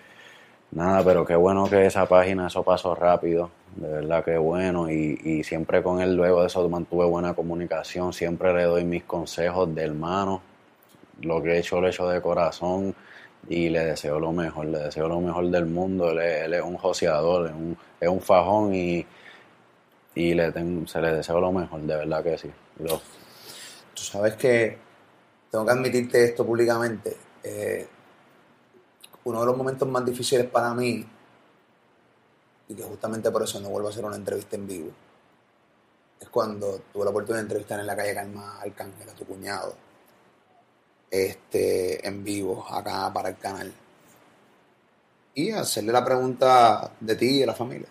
nada, pero qué bueno que esa página, eso pasó rápido, de verdad que bueno. Y, y siempre con él, luego de eso, mantuve buena comunicación, siempre le doy mis consejos de hermano, lo que he hecho lo he hecho de corazón y le deseo lo mejor, le deseo lo mejor del mundo. Él es, un joseador, es un, es un fajón y, y le se le deseo lo mejor, de verdad que sí. Tú sabes que tengo que admitirte esto públicamente. Eh, uno de los momentos más difíciles para mí, y que justamente por eso no vuelvo a hacer una entrevista en vivo, es cuando tuve la oportunidad de entrevistar en la calle Calma Arcángel a tu cuñado este, en vivo acá para el canal. Y hacerle la pregunta de ti y de la familia.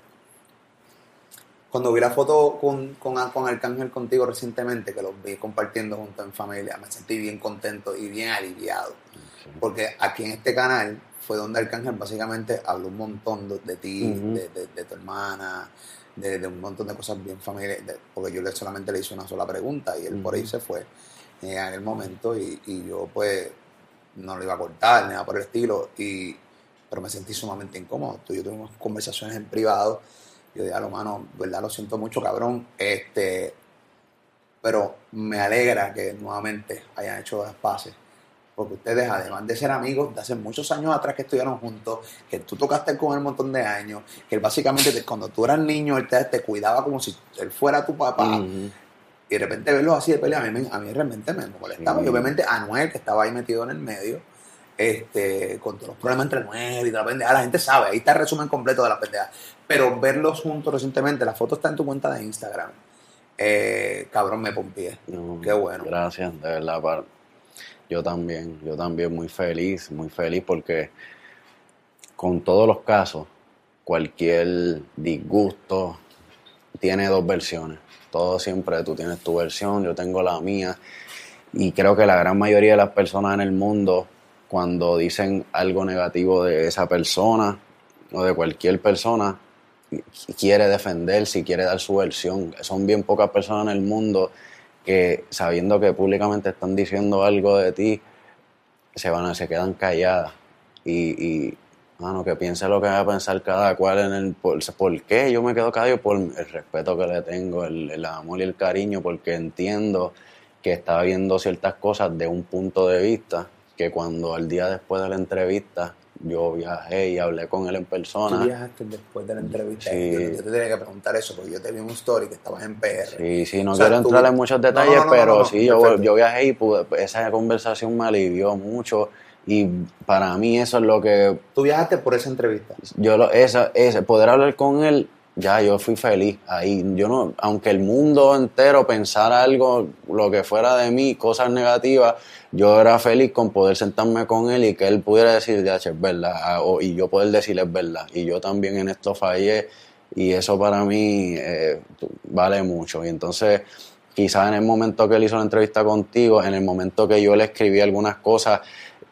Cuando vi la foto con, con, con Arcángel contigo recientemente, que los vi compartiendo juntos en familia, me sentí bien contento y bien aliviado. Porque aquí en este canal fue donde Arcángel básicamente habló un montón de, ti, de, tu hermana, de, un montón de cosas bien familiares, porque yo solamente le hice una sola pregunta y él por ahí se fue en aquel momento y, yo pues no lo iba a cortar ni nada por el estilo, y, pero me sentí sumamente incómodo. Tú y yo tuvimos conversaciones en privado, yo dije, a lo mano, verdad, lo siento mucho, cabrón, este, pero me alegra que nuevamente hayan hecho las paces. Porque ustedes, además de ser amigos de hace muchos años atrás que estuvieron juntos, que tú tocaste con él un montón de años, que él básicamente cuando tú eras niño, él te, cuidaba como si él fuera tu papá. Y de repente verlos así de pelea, a mí, a mí realmente me molestaba. Y obviamente Anuel, que estaba ahí metido en el medio, este, con todos los problemas entre Anuel y la pendeja, la gente sabe, ahí está el resumen completo de la pendeja. Pero verlos juntos recientemente, la foto está en tu cuenta de Instagram. Eh, cabrón, me pompié. Qué bueno. Gracias, de verdad. Yo también, yo también muy feliz, muy feliz porque con todos los casos, cualquier disgusto tiene dos versiones todo siempre tú tienes tu versión, yo tengo la mía. Y creo que la gran mayoría de las personas en el mundo, cuando dicen algo negativo de esa persona o de cualquier persona, quiere defenderse y quiere dar su versión. Son bien pocas personas en el mundo que sabiendo que públicamente están diciendo algo de ti, se van a, se quedan calladas. Y, Mano, que piense lo que va a pensar cada cual en el por, qué yo me quedo callado por el respeto que le tengo, el, amor y el cariño, porque entiendo que estaba viendo ciertas cosas de un punto de vista que cuando al día después de la entrevista yo viajé y hablé con él en persona. ¿Tú viajaste después de la entrevista? Sí. Yo, te tenía que preguntar eso porque yo te vi un story que estabas en PR. Sí, sí, no quiero entrar en muchos detalles, pero sí, yo, yo viajé y pude, esa conversación me alivió mucho y para mí eso es lo que... ¿Tú viajaste por esa entrevista? Yo, lo, esa, ese, poder hablar con él, ya yo fui feliz ahí. Yo no, aunque el mundo entero pensara algo, lo que fuera de mí, cosas negativas, yo era feliz con poder sentarme con él y que él pudiera decir, ya, es verdad, ah, y yo poder decirle es verdad. Y yo también en esto fallé y eso para mí eh, vale mucho. Y entonces quizás en el momento que él hizo la entrevista contigo, en el momento que yo le escribí algunas cosas,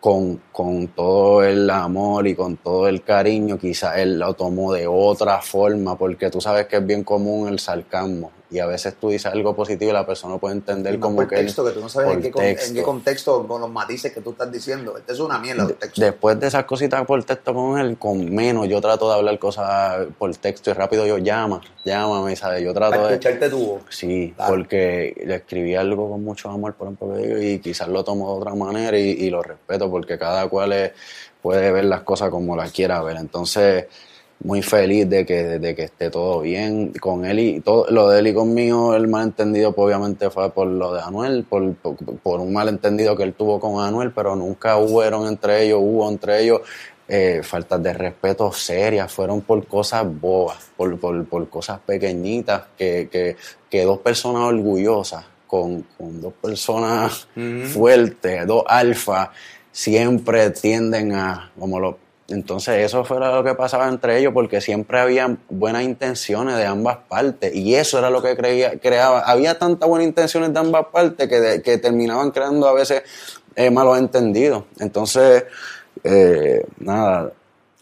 con, con, todo el amor y con todo el cariño, quizás él lo tomó de otra forma, porque tú sabes que es bien común el sarcasmo y a veces tú dices algo positivo y la persona puede entender como que... texto, que tú no sabes en qué, contexto, con los matices que tú estás diciendo. Este es una mierda de texto. Después de esas cositas por texto con él, con menos, yo trato de hablar cosas por texto y rápido yo llama, llámame, ¿sabes? Yo trato de... escucharte tu Sí, porque le escribí algo con mucho amor, por ejemplo, y quizás lo tomo de otra manera y, y lo respeto porque cada cual puede ver las cosas como las quiera ver. Entonces muy feliz de que, de que esté todo bien con él y todo lo de él y conmigo el malentendido pues, obviamente fue por lo de Anuel por, por, un malentendido que él tuvo con Anuel pero nunca hubo entre ellos hubo entre ellos eh, faltas de respeto serias fueron por cosas bobas por, por, por cosas pequeñitas que, que, que, dos personas orgullosas con, con dos personas fuertes dos alfa siempre tienden a como lo entonces eso fue lo que pasaba entre ellos porque siempre había buenas intenciones de ambas partes y eso era lo que creía, creaba. Había tantas buenas intenciones de ambas partes que, que terminaban creando a veces eh, malos entendidos. Entonces, eh, nada,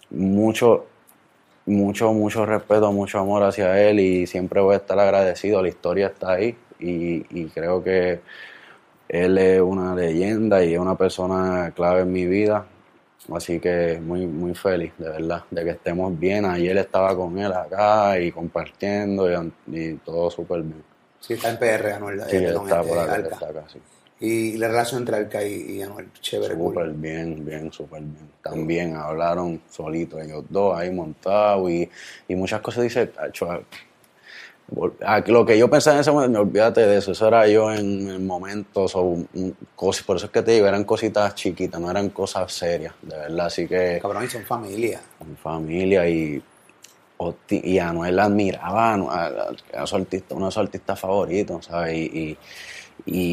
mucho, mucho, mucho respeto, mucho amor hacia él y siempre voy a estar agradecido. La historia está ahí y, y creo que él es una leyenda y es una persona clave en mi vida. Así que muy, muy feliz, de verdad, de que estemos bien. Ayer estaba con él acá y compartiendo y, todo súper bien. Sí, está en PR, Anuel. Sí, está por acá, está acá, sí. Y la relación entre Alca y, Anuel, chévere. Súper bien, bien, súper bien. También hablaron solitos ellos dos ahí montados y, y muchas cosas. Dice, lo que yo pensaba en ese momento, olvídate de eso, eso era yo en, momentos o cosas, por eso es que te digo, eran cositas chiquitas, no eran cosas serias, de verdad, así que... Cabrón, y son familia. Son familia y, y Anuel admiraba a, a, su artista, uno de sus artistas favoritos, ¿sabes? y y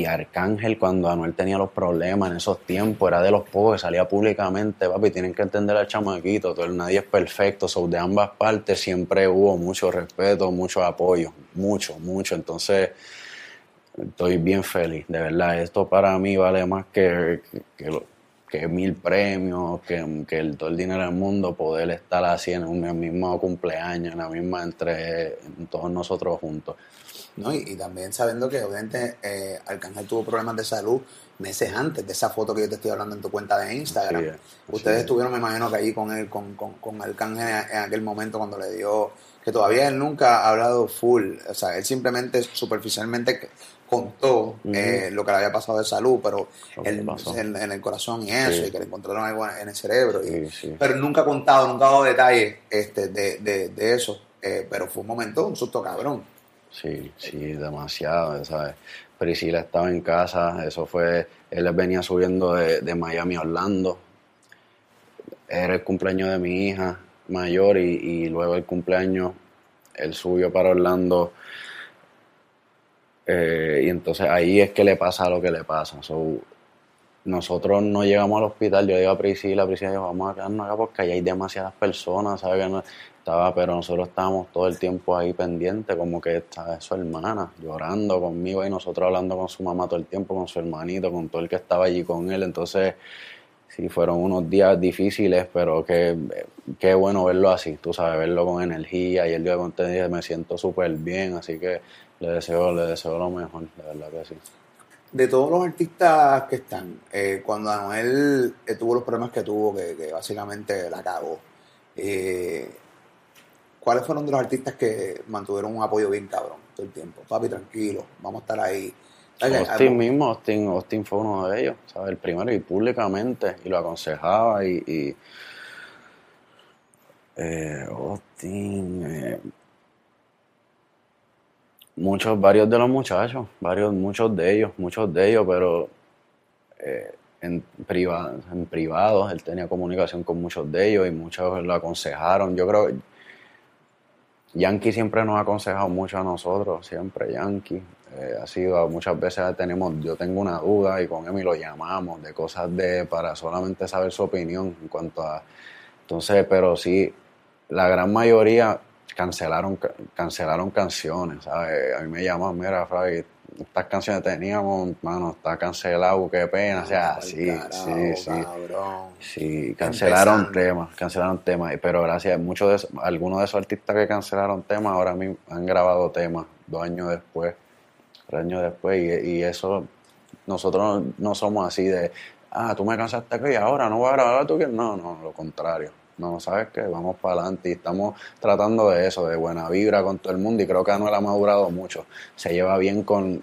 Arcángel, cuando Anuel tenía los problemas en esos tiempos, era de los pocos salía públicamente, papi, tienen que entender al chamaquito, todo, nadie es perfecto, so, de ambas partes siempre hubo mucho respeto, mucho apoyo, mucho, mucho. Entonces, estoy bien feliz, de verdad. Esto para mí vale más que, que, mil premios, que, que el, todo el dinero del mundo, poder estar así en un mismo cumpleaños, en la misma entre todos nosotros juntos. ¿No? Y, también sabiendo que obviamente eh, Arcángel tuvo problemas de salud meses antes de esa foto que yo te estoy hablando en tu cuenta de Instagram. Ustedes estuvieron, me imagino, que ahí con él, con, con, con Arcángel en aquel momento cuando le dio, que todavía él nunca ha hablado full, o sea, él simplemente superficialmente contó eh, lo que le había pasado de salud, pero él, en, el corazón y eso, y que le encontraron algo en el cerebro. pero nunca ha contado, nunca ha dado detalles este, de, de, de eso. Eh, pero fue un momento, un susto cabrón. Sí, sí, demasiado, ¿sabes? Priscila estaba en casa, eso fue, él venía subiendo de, Miami a Orlando, era el cumpleaños de mi hija mayor y, luego el cumpleaños, él subió para Orlando eh, y entonces ahí es que le pasa lo que le pasa. nosotros no llegamos al hospital, yo digo a Priscila, Priscila vamos a quedarnos acá porque ahí hay demasiadas personas, ¿sabes? Estaba, pero nosotros estábamos todo el tiempo ahí pendientes, como que estaba su hermana llorando conmigo y nosotros hablando con su mamá todo el tiempo, con su hermanito, con todo el que estaba allí con él. Entonces, sí, fueron unos días difíciles, pero qué, qué bueno verlo así, tú sabes, verlo con energía y el día de contenido me siento súper bien, así que le deseo, le deseo lo mejor, de verdad que sí. De todos los artistas que están, eh, cuando Anuel eh, tuvo los problemas que tuvo, que, que básicamente la cagó, eh, ¿cuáles fueron de los artistas que mantuvieron un apoyo bien cabrón todo el tiempo? Papi, tranquilo, vamos a estar ahí. Austin mismo, Austin, Austin fue uno de ellos, ¿sabes? El primero y públicamente, y lo aconsejaba y... eh, Austin... Eh, muchos, varios de los muchachos, varios, muchos de ellos, muchos de ellos, pero eh, en, privado, en privado, él tenía comunicación con muchos de ellos y muchos lo aconsejaron. Yo creo Yankee siempre nos ha aconsejado mucho a nosotros, siempre Yankee. Eh, ha sido, muchas veces tenemos, yo tengo una duda y con Emi lo llamamos de cosas de, para solamente saber su opinión en cuanto a, entonces, pero sí, la gran mayoría cancelaron, cancelaron canciones. A mí me llaman, mira, Fabi, estas canciones teníamos, mano, está cancelado, qué pena, o sea, sí, sí, sí. Sí, cancelaron temas, cancelaron temas, pero gracias, muchos de algunos de esos artistas que cancelaron temas ahora mismo han grabado temas dos años después, tres años después, y, eso, nosotros no, somos así de, ah, tú me cansaste que y ahora no voy a grabar tú, no, no, lo contrario. No, ¿sabes qué? Vamos para adelante y estamos tratando de eso, de buena vibra con todo el mundo y creo que Anuel ha madurado mucho. Se lleva bien con,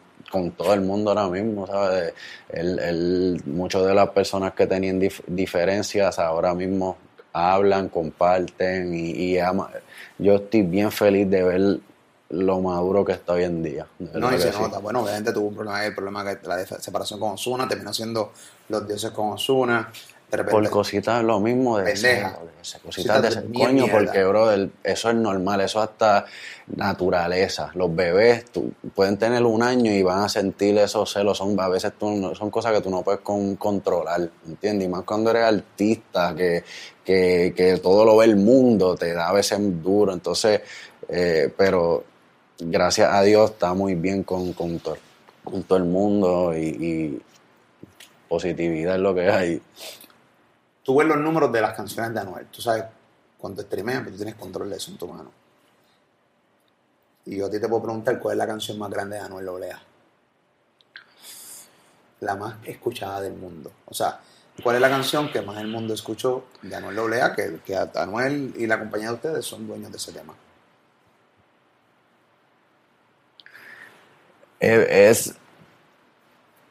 todo el mundo ahora mismo, ¿sabes? El, muchas de las personas que tenían diferencias ahora mismo hablan, comparten y, y ama. yo estoy bien feliz de ver lo maduro que está hoy en día. No, y se nota. Bueno, obviamente tuvo un problema el problema que la separación con Osuna, terminó siendo los dioses con Osuna Por cositas lo mismo de Pendeja. ese- Cositas de ese coño, porque brother, eso es normal, eso hasta naturaleza. Los bebés tú- pueden tener un año y van a sentir esos celos, son a veces tú son cosas que tú no puedes con- controlar, ¿entiendes? Y más cuando eres artista, que, que, que todo lo ve el mundo, te da a veces duro, entonces, eh, pero gracias a Dios está muy bien con, con, todo, con todo el mundo y, y positividad es lo que hay. Tú ves los números de las canciones de Anuel. Tú sabes cuánto streamean, pero tú tienes control de eso en tu mano. Y yo a ti te puedo preguntar cuál es la canción más grande de Anuel Olea. La más escuchada del mundo. O sea, ¿cuál es la canción que más el mundo escuchó de Anuel Olea? Que, que Anuel y la compañía de ustedes son dueños de ese tema. Es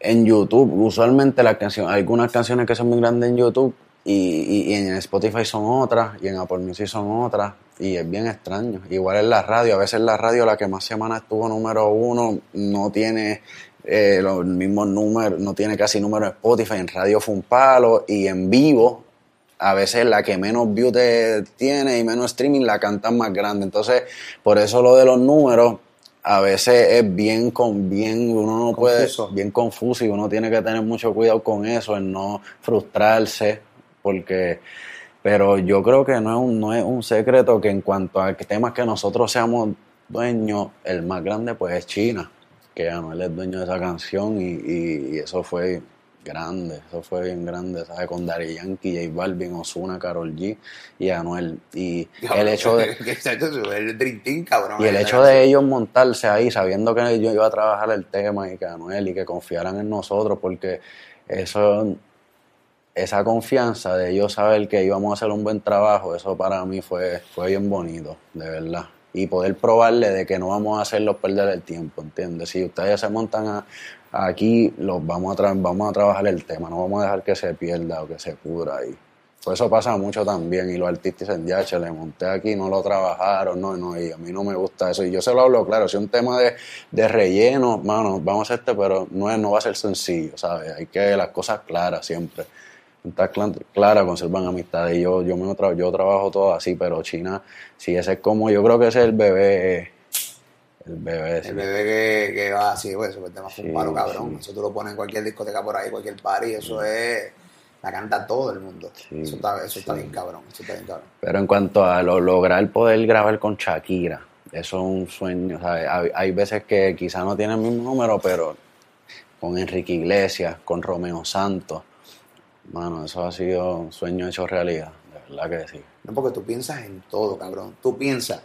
en YouTube. Usualmente las canciones, algunas canciones que son muy grandes en YouTube y, y- y en Spotify son otras y en Apple Music son otras y es bien extraño. Igual en la radio, a veces la radio la que más semana estuvo número uno no tiene eh, los mismos números, no tiene casi número en Spotify, en radio fue un palo y en vivo a veces la que menos views tiene y menos streaming la cantan más grande. Entonces, por eso lo de los números a veces es bien con bien uno no puede Confuso. bien confuso y uno tiene que tener mucho cuidado con eso, en no frustrarse, porque pero yo creo que no es un, no es un secreto que en cuanto a temas que nosotros seamos dueños, el más grande pues es China, que Anuel es dueño de esa canción y, y- y eso fue grande, eso fue bien grande, ¿sabes? Con Daddy Yankee, J Balvin, Ozuna, Karol G y Anuel. Y el hecho de, el cabrón. y el hecho canción. de ellos montarse ahí, sabiendo que yo iba a trabajar el tema y que Anuel y que confiaran en nosotros, porque eso, esa confianza de ellos saber que íbamos a hacer un buen trabajo, eso para mí fue, fue bien bonito, de verdad. Y poder probarle de que no vamos a hacerlos perder el tiempo, ¿entiendes? Si ustedes se montan a- aquí, los vamos a, vamos a trabajar el tema, no vamos a dejar que se pierda o que se pudra ahí. Pues eso pasa mucho también y los artistas dicen, ya, che, le monté aquí, no lo trabajaron, no, no, y a mí no me gusta eso. Y yo se lo hablo claro, si es un tema de, de relleno, mano, vamos a hacer este, pero no, es, no va a ser sencillo, ¿sabes? Hay que las cosas claras siempre. Está clara, conservan amistades. Y yo, yo, me tra- yo trabajo todo así, pero China, sí, ese es como, yo creo que ese es el bebé, el bebé, sí. El bebé que, que va así, pues, ese tema fue un Sí, palo, cabrón. sí. Eso tú lo pones en cualquier discoteca por ahí, cualquier party, eso es. La canta todo el mundo. Sí, eso está, eso está sí. bien cabrón. Eso está bien cabrón. Pero en cuanto a lo- lograr poder grabar con Shakira, eso es un sueño. ¿sabes? Hay, hay veces que quizás no tiene el mismo número, pero con Enrique Iglesias, con Romeo Santos, mano, eso ha sido un sueño hecho realidad, de verdad que sí. No, porque tú piensas en todo, cabrón. Tú piensas.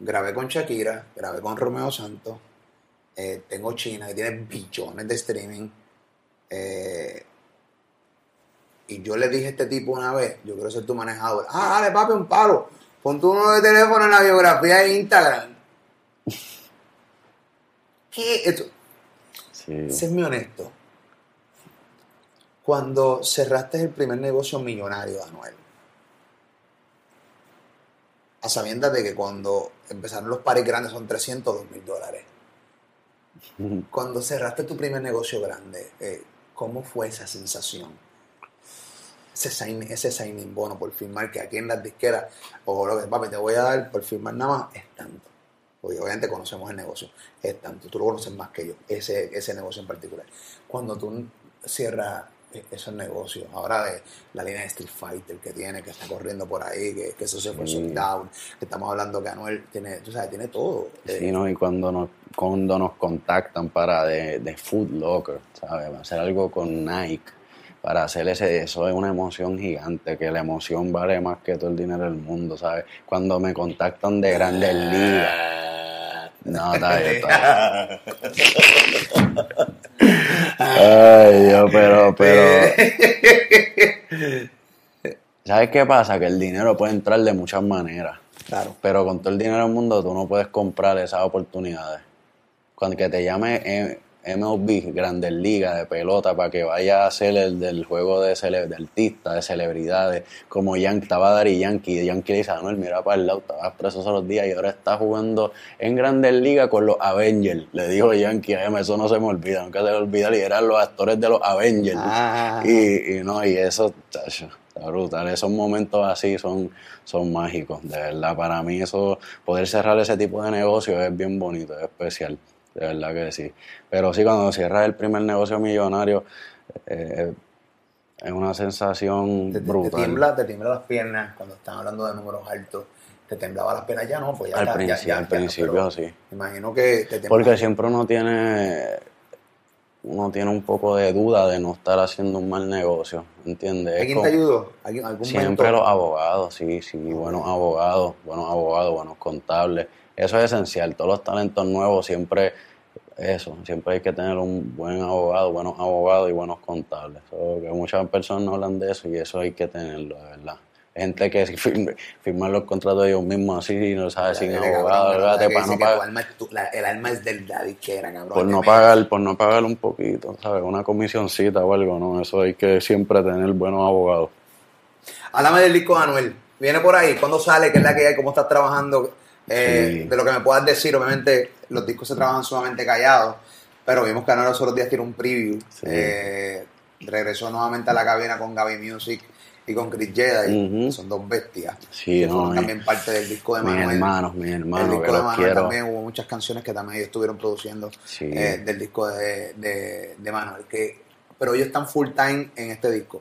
Grabé con Shakira, grabé con Romeo Santos, eh, tengo China, que tiene billones de streaming. eh, y yo le dije a este tipo una vez, yo quiero ser tu manejador. Ah, dale, papi, un palo. Pon tu número de teléfono en la biografía de Instagram. ¿Qué? Esto, Sí, Séme honesto. Cuando cerraste el primer negocio millonario, Anuel, a sabiendas de que cuando empezaron los pares grandes son 300 2 mil dólares. Cuando cerraste tu primer negocio grande, eh, ¿cómo fue esa sensación? Ese sign, ese signing bono por firmar, que aquí en las disqueras, o lo que papi, te voy a dar por firmar nada más, es tanto. Porque obviamente conocemos el negocio, es tanto. Tú lo conoces más que yo, ese, ese negocio en particular. Cuando tú cierras esos negocios, ahora de la línea de Street Fighter que tiene, que está corriendo por ahí, que, que eso se fue Sí. out, que estamos hablando que Anuel tiene, tú sabes, tiene todo. Eh, Sí, ¿no? Y cuando nos, cuando nos contactan para de, de Food Locker, ¿sabes? Hacer algo con Nike, para hacer ese, eso es una emoción gigante, que la emoción vale más que todo el dinero del mundo, ¿sabes? Cuando me contactan de grandes ligas. No, está bien, está bien. Ay, Dios, pero, pero... ¿Sabes qué pasa? Que el dinero puede entrar de muchas maneras. Claro. Pero con todo el dinero del mundo tú no puedes comprar esas oportunidades. Cuando que te llame eh, MLB, Grandes Ligas de pelota, para que vaya a hacer el del juego de, cele de artistas, de celebridades, como Yankee, estaba Dari Yankee, y Yankee le dice, Anuel, mira para el lado, estabas preso esos los días y ahora está jugando en Grandes Ligas con los Avengers. Le dijo Yankee, a eso no se me olvida, nunca se me olvida, y eran los actores de los Avengers. Ah. Y, y no, y eso, chacho, está brutal. Esos momentos así son, son mágicos, de verdad. Para mí eso, poder cerrar ese tipo de negocio es bien bonito, es especial, de verdad que sí. Pero sí, cuando cierras el primer negocio millonario, eh, es una sensación Te, te- te brutal. tiembla, te tiembla las piernas cuando están hablando de números altos. Te temblaba las piernas ya, no, pues ya al ya- principio, ya, al ya, principio pero sí. Imagino que te temblaba. Porque siempre uno tiene uno tiene un poco de duda de no estar haciendo un mal negocio, ¿entiendes? Es ¿Alguien te ayudó? ¿Alguien- ¿Algún Siempre mentor? los abogados, sí, sí, buenos abogados, buenos abogados, buenos contables. Eso es esencial. Todos los talentos nuevos siempre, eso, siempre hay que tener un buen abogado, buenos abogados y buenos contables. So, que muchas personas no hablan de eso y eso hay que tenerlo, de verdad. Gente que si firme- firman los contratos ellos mismos así, no sabe, sin abogado, que para no pagar. tu alma es tu- la- el alma es del daddy que era, cabrón. por no pagar, por no pagar un poquito, ¿sabes? Una comisioncita o algo, ¿no? Eso hay que siempre tener buenos abogados. Háblame del disco Anuel. Viene por ahí. ¿Cuándo sale? ¿Qué es la que hay? ¿Cómo estás trabajando? Eh, Sí. De lo que me puedas decir, obviamente los discos se trabajan sumamente callados, pero vimos que Anuel los otros días tiene un preview. Sí. Eh, regresó nuevamente a la cabina con Gaby Music y con Chris Jedi. Que Son dos bestias. Sí, que no, fueron eh, también parte del disco de mis Manuel. hermanos, mis el hermanos, disco que de Manuel quiero. también hubo muchas canciones que también ellos estuvieron produciendo Sí. eh, del disco de, de, de Manuel. Que, pero ellos están full time en este disco.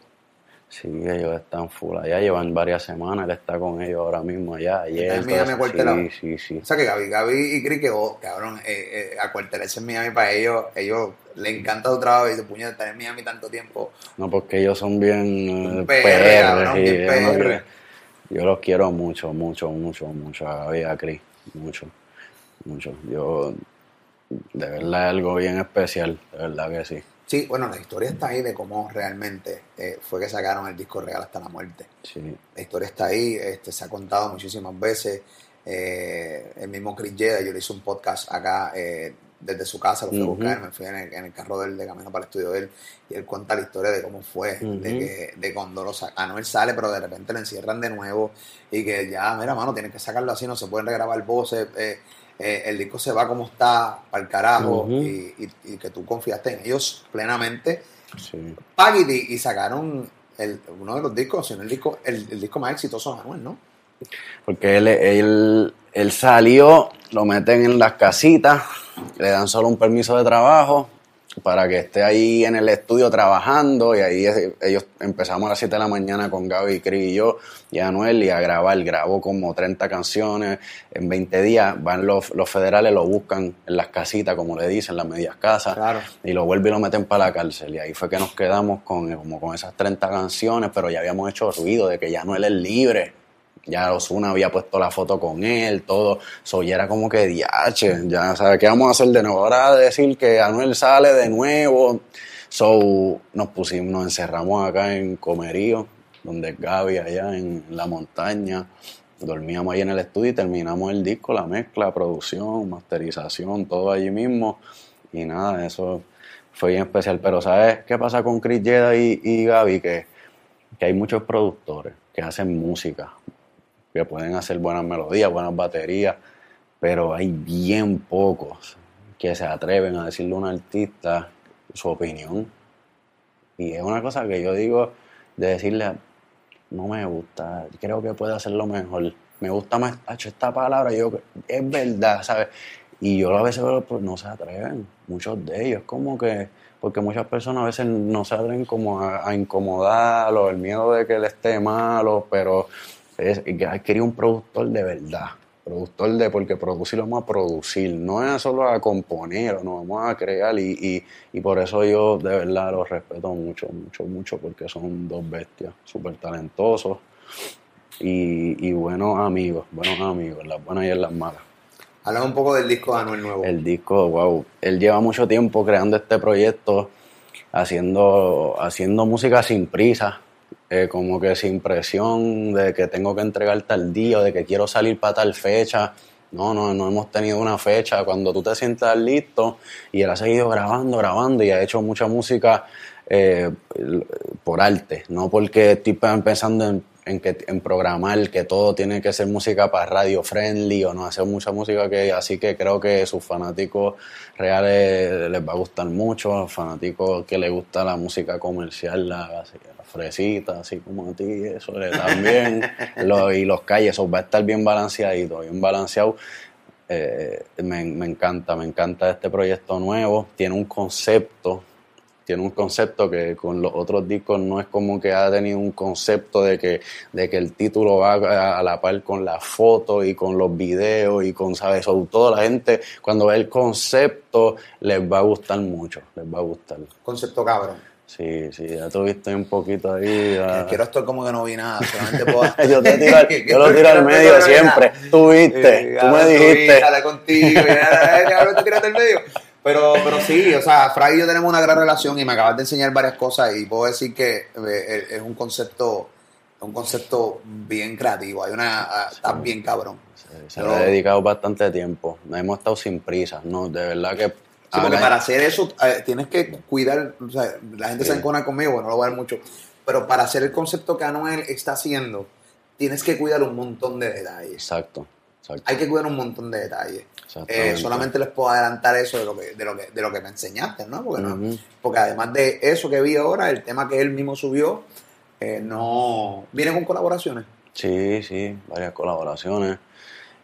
Sí, ellos están full allá, llevan varias semanas, él está con ellos ahora mismo allá, ayer. En todo Miami acuartelado. Sí, sí, sí. O sea que Gaby, Gaby y Chris, que oh, cabrón, eh, eh, acuartelarse en Miami para ellos, ellos les encanta su trabajo y se puñeta estar en Miami tanto tiempo. No, porque ellos son bien eh, PR, PR, cabrón, sí, bien no quieren- Yo los quiero mucho, mucho, mucho, mucho, a Gaby y a Chris, mucho, mucho. Yo, de verdad, es algo bien especial, de verdad que sí. Sí, bueno, la historia está ahí de cómo realmente eh, fue que sacaron el disco real hasta la muerte. Sí, La historia está ahí, este, se ha contado muchísimas veces. Eh, el mismo Chris Jedi, yo le hice un podcast acá eh, desde su casa, lo fui a buscar, me fui en el, en el carro del de camino para el estudio de él y él cuenta la historia de cómo fue, de que de cuando lo sa- Anuel sale, pero de repente lo encierran de nuevo y que ya, mira, mano, tienes que sacarlo así, no se pueden regrabar voces. eh, eh, el disco se va como está, para el carajo, y, y- y que tú confiaste en ellos plenamente sí. Y sacaron el, uno de los discos, sino el disco, el, el disco más exitoso de Anuel, ¿no? Porque él, él, él salió, lo meten en las casitas, le dan solo un permiso de trabajo para que esté ahí en el estudio trabajando y ahí es- ellos empezamos a las 7 de la mañana con Gaby, Cris y yo y Anuel y a grabar, grabó como 30 canciones, en 20 días van los, los federales, lo buscan en las casitas, como le dicen, las medias casas, Claro. y lo vuelven y lo meten para la cárcel. Y ahí fue que nos quedamos con, como con esas 30 canciones, pero ya habíamos hecho ruido de que ya él es libre. Ya Osuna había puesto la foto con él, todo. So, ya era como que diache, ya sabes qué vamos a hacer de nuevo. Ahora decir que Anuel sale de nuevo. So, nos pusimos, nos encerramos acá en Comerío, donde Gaby, allá en la montaña. Dormíamos ahí en el estudio y terminamos el disco, la mezcla, producción, masterización, todo allí mismo. Y nada, eso fue bien especial. Pero ¿sabes qué pasa con Chris Jedi y, y Gaby? Que, que hay muchos productores que hacen música, que pueden hacer buenas melodías, buenas baterías, pero hay bien pocos que se atreven a decirle a un artista su opinión. Y es una cosa que yo digo de decirle, no me gusta, creo que puede hacerlo mejor. Me gusta más, "Acho, esta palabra, yo, es verdad, ¿sabes? Y yo a veces veo, pues no se atreven, muchos de ellos, como que, porque muchas personas a veces no se atreven como a, a incomodarlo, el miedo de que él esté malo, pero es, que querido un productor de verdad, productor de, porque producir lo vamos a producir, no es solo a componer, no vamos a crear y, y, y por eso yo de verdad los respeto mucho, mucho, mucho, porque son dos bestias, súper talentosos y, y buenos amigos, buenos amigos, en las buenas y en las malas. Hablamos un poco del disco de Anuel nuevo. El disco, wow, él lleva mucho tiempo creando este proyecto, haciendo, haciendo música sin prisa, eh, como que sin presión de que tengo que entregar tal día de que quiero salir para tal fecha. No, no, no hemos tenido una fecha. Cuando tú te sientas listo y él ha seguido grabando, grabando y ha hecho mucha música eh, por arte, no porque estoy pensando en, programar que todo tiene que ser música para radio friendly o no hacer mucha música que así que creo que sus fanáticos reales les va a gustar mucho, fanáticos que les gusta la música comercial, la, fresita, así como a ti, eso también, y los calles, eso va a estar bien balanceadito, bien balanceado. Eh, me, me encanta, me encanta este proyecto nuevo, tiene un concepto tiene un concepto que con los otros discos no es como que ha tenido un concepto de que, de que el título va a, la par con la foto y con los videos y con, ¿sabes? Sobre todo la gente, cuando ve el concepto, les va a gustar mucho, les va a gustar. Concepto cabrón. Sí, sí, ya tuviste un poquito ahí. Quiero esto como que no vi nada, solamente puedo... yo, te tiro, yo lo tiro al medio siempre. Tú viste, tú me dijiste. Dale contigo, tiraste al medio. Pero, pero sí, o sea, Fray y yo tenemos una gran relación y me acabas de enseñar varias cosas y puedo decir que eh, es un concepto un concepto bien creativo, hay una ah, está bien cabrón. se lo he dedicado bastante tiempo, no hemos estado sin prisa, no, de verdad que Porque para hacer eso eh, tienes que cuidar, o sea, la gente se encona conmigo, bueno, no lo voy a ver mucho, pero para hacer el concepto que Anuel está haciendo, tienes que cuidar un montón de detalles. Exacto. Hay que cuidar un montón de detalles. Eh, solamente les puedo adelantar eso de lo que, de lo que, de lo que me enseñaste, ¿no? Porque, porque además de eso que vi ahora, el tema que él mismo subió, eh, no viene con colaboraciones. Sí, sí, varias colaboraciones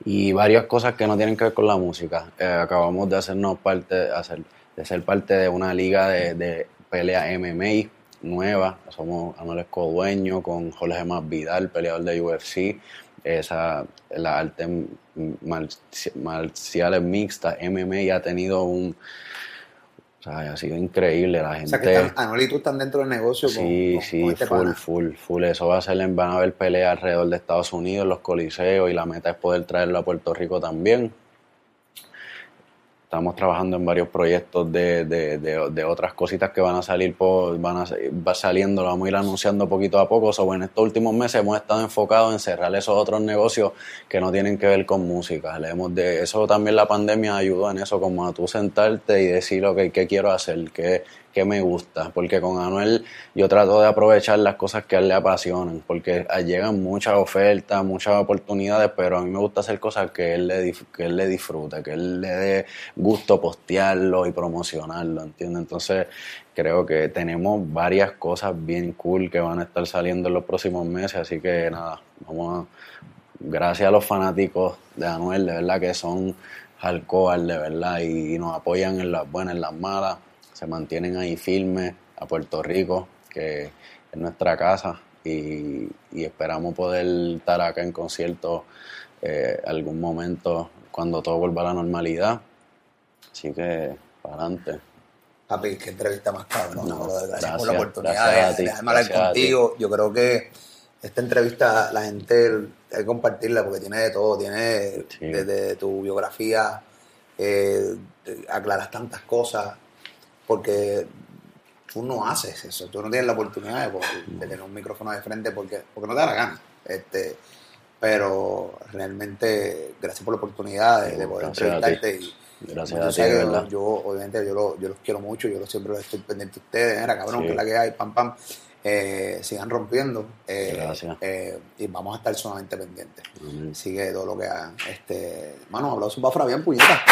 y varias cosas que no tienen que ver con la música. Eh, acabamos de hacernos parte, hacer, de ser parte de una liga de, de pelea MMA nueva. Somos Anuel Dueño con Jorge Más Vidal, peleador de UFC esa, la arte marciales mixtas, MMA, ha tenido un... Sea, ha sido increíble la gente. O sea, que están, Anuel y tú están dentro del negocio. Sí, sí, este full, full, full. Eso va a ser, van a haber peleas alrededor de Estados Unidos, los coliseos, y la meta es poder traerlo a Puerto Rico también. Estamos trabajando en varios proyectos de, de, de, otras cositas que van a salir, por, van a va saliendo, lo vamos a ir anunciando poquito a poco. So, en estos últimos meses hemos estado enfocados en cerrar esos otros negocios que no tienen que ver con música. hemos de, eso también la pandemia ayudó en eso, como a tú sentarte y decir, ok, ¿qué quiero hacer? ¿Qué, que me gusta, porque con Anuel yo trato de aprovechar las cosas que a él le apasionan, porque llegan muchas ofertas, muchas oportunidades, pero a mí me gusta hacer cosas que él le, que él le disfrute, que él le dé gusto postearlo y promocionarlo, ¿entiendes? Entonces creo que tenemos varias cosas bien cool que van a estar saliendo en los próximos meses, así que nada, vamos a, gracias a los fanáticos de Anuel, de verdad que son hardcore, de verdad, y nos apoyan en las buenas, en las malas se mantienen ahí firmes a Puerto Rico, que es nuestra casa, y, esperamos poder estar acá en concierto eh, algún momento cuando todo vuelva a la normalidad. Así que, para adelante. Papi, qué entrevista más cabrón. No, gracias, por la oportunidad de, hablar contigo. Yo creo que esta entrevista la gente hay que compartirla porque tiene de todo. Tiene desde tu biografía, eh, aclaras tantas cosas porque tú no haces eso, tú no tienes la oportunidad de, tener un micrófono de frente porque, porque no te da la gana. Este, pero realmente, gracias por la oportunidad de, poder entrevistarte. Y, gracias a ti, yo, yo, obviamente, yo, yo, los quiero mucho, yo siempre los estoy pendiente de ustedes. Era cabrón, que es la que hay, pam, pam. Eh, sigan rompiendo eh, eh, y vamos a estar solamente pendientes. Sigue todo lo que hagan. Este, mano, aplausos para Fabián Puñeta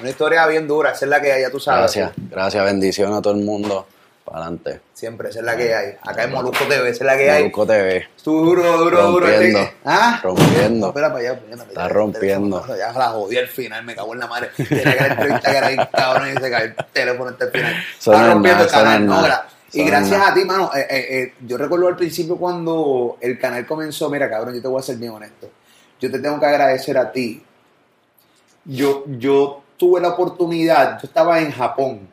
una historia bien dura, esa es la que hay, ya tú sabes. Gracias, gracias, bendición a todo el mundo. Para adelante. Siempre, esa es la que hay. Acá en Molusco TV, esa es la que hay. Molusco TV. Duro, duro, duro. Rompiendo. ¿Ah? Rompiendo. espera para allá. Está rompiendo. Ya la jodí al final, me cago en la madre. Tiene que la entrevista que era ahí, cabrón, y se cae el teléfono hasta el final. Está rompiendo el canal, no, y gracias a ti, mano, eh, eh, eh, yo recuerdo al principio cuando el canal comenzó, mira, cabrón, yo te voy a ser bien honesto. Yo te tengo que agradecer a ti yo, yo tuve la oportunidad, yo estaba en Japón.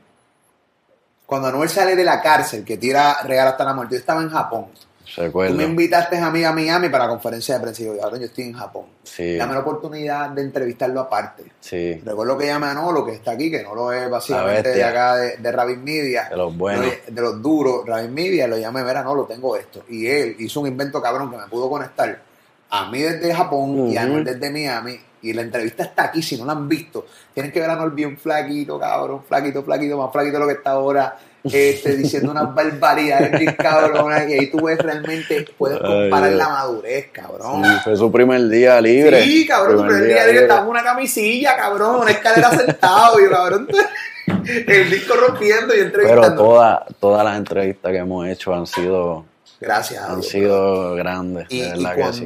Cuando Anuel sale de la cárcel, que tira regalo hasta la muerte, yo estaba en Japón. Tú me invitaste a mí a Miami para la conferencia de prensa y yo, ahora yo estoy en Japón. Sí. Dame la oportunidad de entrevistarlo aparte. Sí. Recuerdo que llamé a Nolo, que está aquí, que no lo es básicamente de acá de, de Rabin Media. De los buenos. De, los duros, Rabin Media, lo llamé, mira, no, lo tengo esto. Y él hizo un invento cabrón que me pudo conectar a mí desde Japón y a. Anuel desde Miami. Y la entrevista está aquí, si no la han visto. Tienen que ver a bien flaquito, cabrón, flaquito, flaquito, más flaquito de lo que está ahora. Este, diciendo unas barbaridades bien cabronas. Y ahí tú ves realmente, puedes comparar Ay, la madurez, cabrón. Sí, fue su primer día libre. Sí, cabrón, tu primer día libre estaba en una camisilla, cabrón, una escalera sentado, y cabrón, el disco rompiendo y Pero entrevistando. todas todas las entrevistas que hemos hecho han sido, Gracias a han Dios, sido grandes, Y, de y verdad que sí.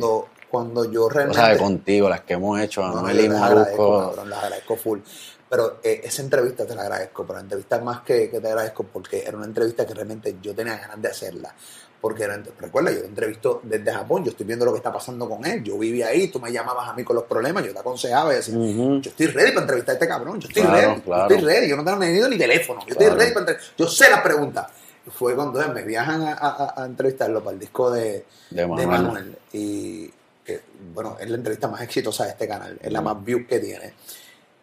Cuando, yo O realmente... sea, contigo, las que hemos hecho, No, no, yo y les agradezco, cabrón, les agradezco full. Pero eh, esa entrevista te la agradezco, pero la entrevista más que, que te agradezco porque era una entrevista que realmente yo tenía ganas de hacerla. Porque era, recuerda, yo te entrevisto desde Japón, yo estoy viendo lo que está pasando con él, yo vivía ahí, tú me llamabas a mí con los problemas, yo te aconsejaba y decía, Ujú. yo estoy ready para entrevistar a este cabrón, yo estoy Claro, ready, claro. yo estoy ready, yo no tengo ni ni teléfono, yo Claro. estoy ready para entrevistar, yo sé las preguntas. Fue cuando me viajan a, a- a entrevistarlo para el disco de, De de Manuel. Manuel. Y que, bueno, es la entrevista más exitosa de este canal, es la más view que tiene.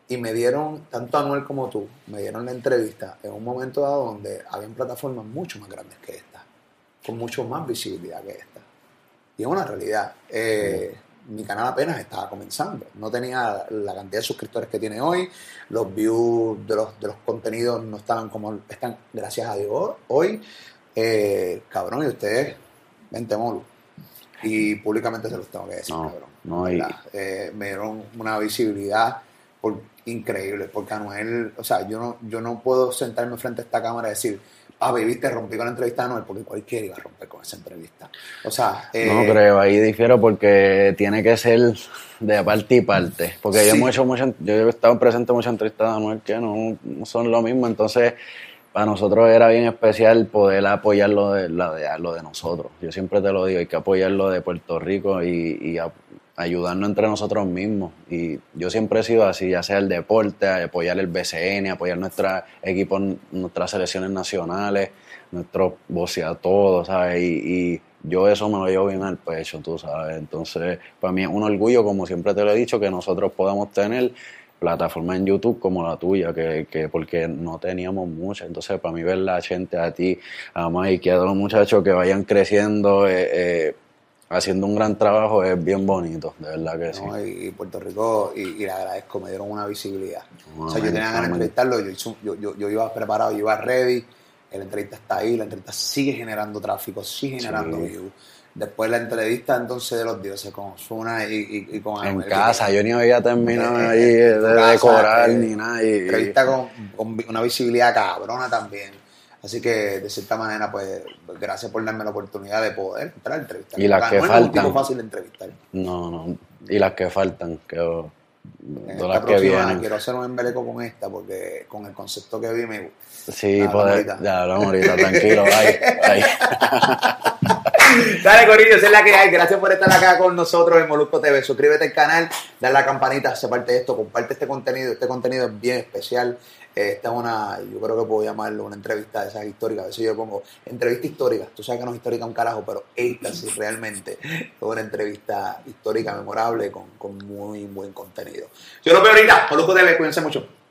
Y me dieron, tanto Anuel como tú, me dieron la entrevista en un momento dado donde habían plataformas mucho más grandes que esta, con mucho más visibilidad que esta. Y es una realidad. Eh, mi canal apenas estaba comenzando. No tenía la cantidad de suscriptores que tiene hoy. Los views de los, de los contenidos no estaban como están, gracias a Dios, hoy. Eh, cabrón, y ustedes, vente, Molu. Y públicamente se los tengo que decir, No, cabrón. no, y- ¿verdad? Eh, me dieron una visibilidad por- increíble, porque Anuel, o sea, yo no, yo no puedo sentarme frente a esta cámara y decir, ah, baby, te rompí con la entrevista de Anuel, porque cualquiera iba a romper con esa entrevista. O sea, eh, No creo, ahí difiero porque tiene que ser de parte y parte. Porque yo hemos hecho muchas, yo he estado presente en muchas entrevistas de Anuel que no, no son lo mismo, entonces para nosotros era bien especial poder apoyar lo de, lo de nosotros. Yo siempre te lo digo, hay que apoyar lo de Puerto Rico y, y a- ayudarnos entre nosotros mismos. Y yo siempre he sido así, ya sea el deporte, apoyar el BCN, apoyar nuestra equipo, nuestras selecciones nacionales, nuestros voceos, todo, ¿sabes? Y, y yo eso me lo llevo bien al pecho, tú sabes. Entonces, para mí es un orgullo, como siempre te lo he dicho, que nosotros podamos tener plataformas en YouTube como la tuya, que, que porque no teníamos muchas. Entonces, para mí ver la gente a ti, a Mike, a todos los muchachos que vayan creciendo, eh, eh, haciendo un gran trabajo, es bien bonito, de verdad que sí. ¿no? y, y Puerto Rico, y, y le agradezco, me dieron una visibilidad. o sea, yo tenía ganas de entrevistarlo, yo, yo, yo, yo iba preparado, yo iba ready, la entrevista está ahí, la entrevista sigue generando tráfico, sigue generando Sí. views. Después la entrevista entonces de los dioses con Osuna y, y, y con En casa, yo ni había terminado Eh, ahí eh, de decorar eh, ni nada. y- entrevista con, con una visibilidad cabrona también. Así que de cierta manera, pues, gracias por darme la oportunidad de poder entrar a entrevistar. Y las que un faltan. tipo fácil entrevistar. No, no. Y las que faltan, que En esta que próxima quiero hacer un embeleco con esta porque con el concepto que vi me Sí, poder, ahorita. ya hablamos ahorita, tranquilo, bye, bye. Dale, Corillo, es la que hay. Gracias por estar acá con nosotros en Molusco TV. Suscríbete al canal, dale a la campanita, se parte de esto, comparte este contenido. Este contenido es bien especial. Esta es una, yo creo que puedo llamarlo una entrevista de esas históricas. A veces yo pongo entrevista histórica. Tú sabes que no es histórica un carajo, pero esta sí realmente es una entrevista histórica, memorable, con, con muy buen contenido. Yo lo veo ahorita. Molusco TV, cuídense mucho.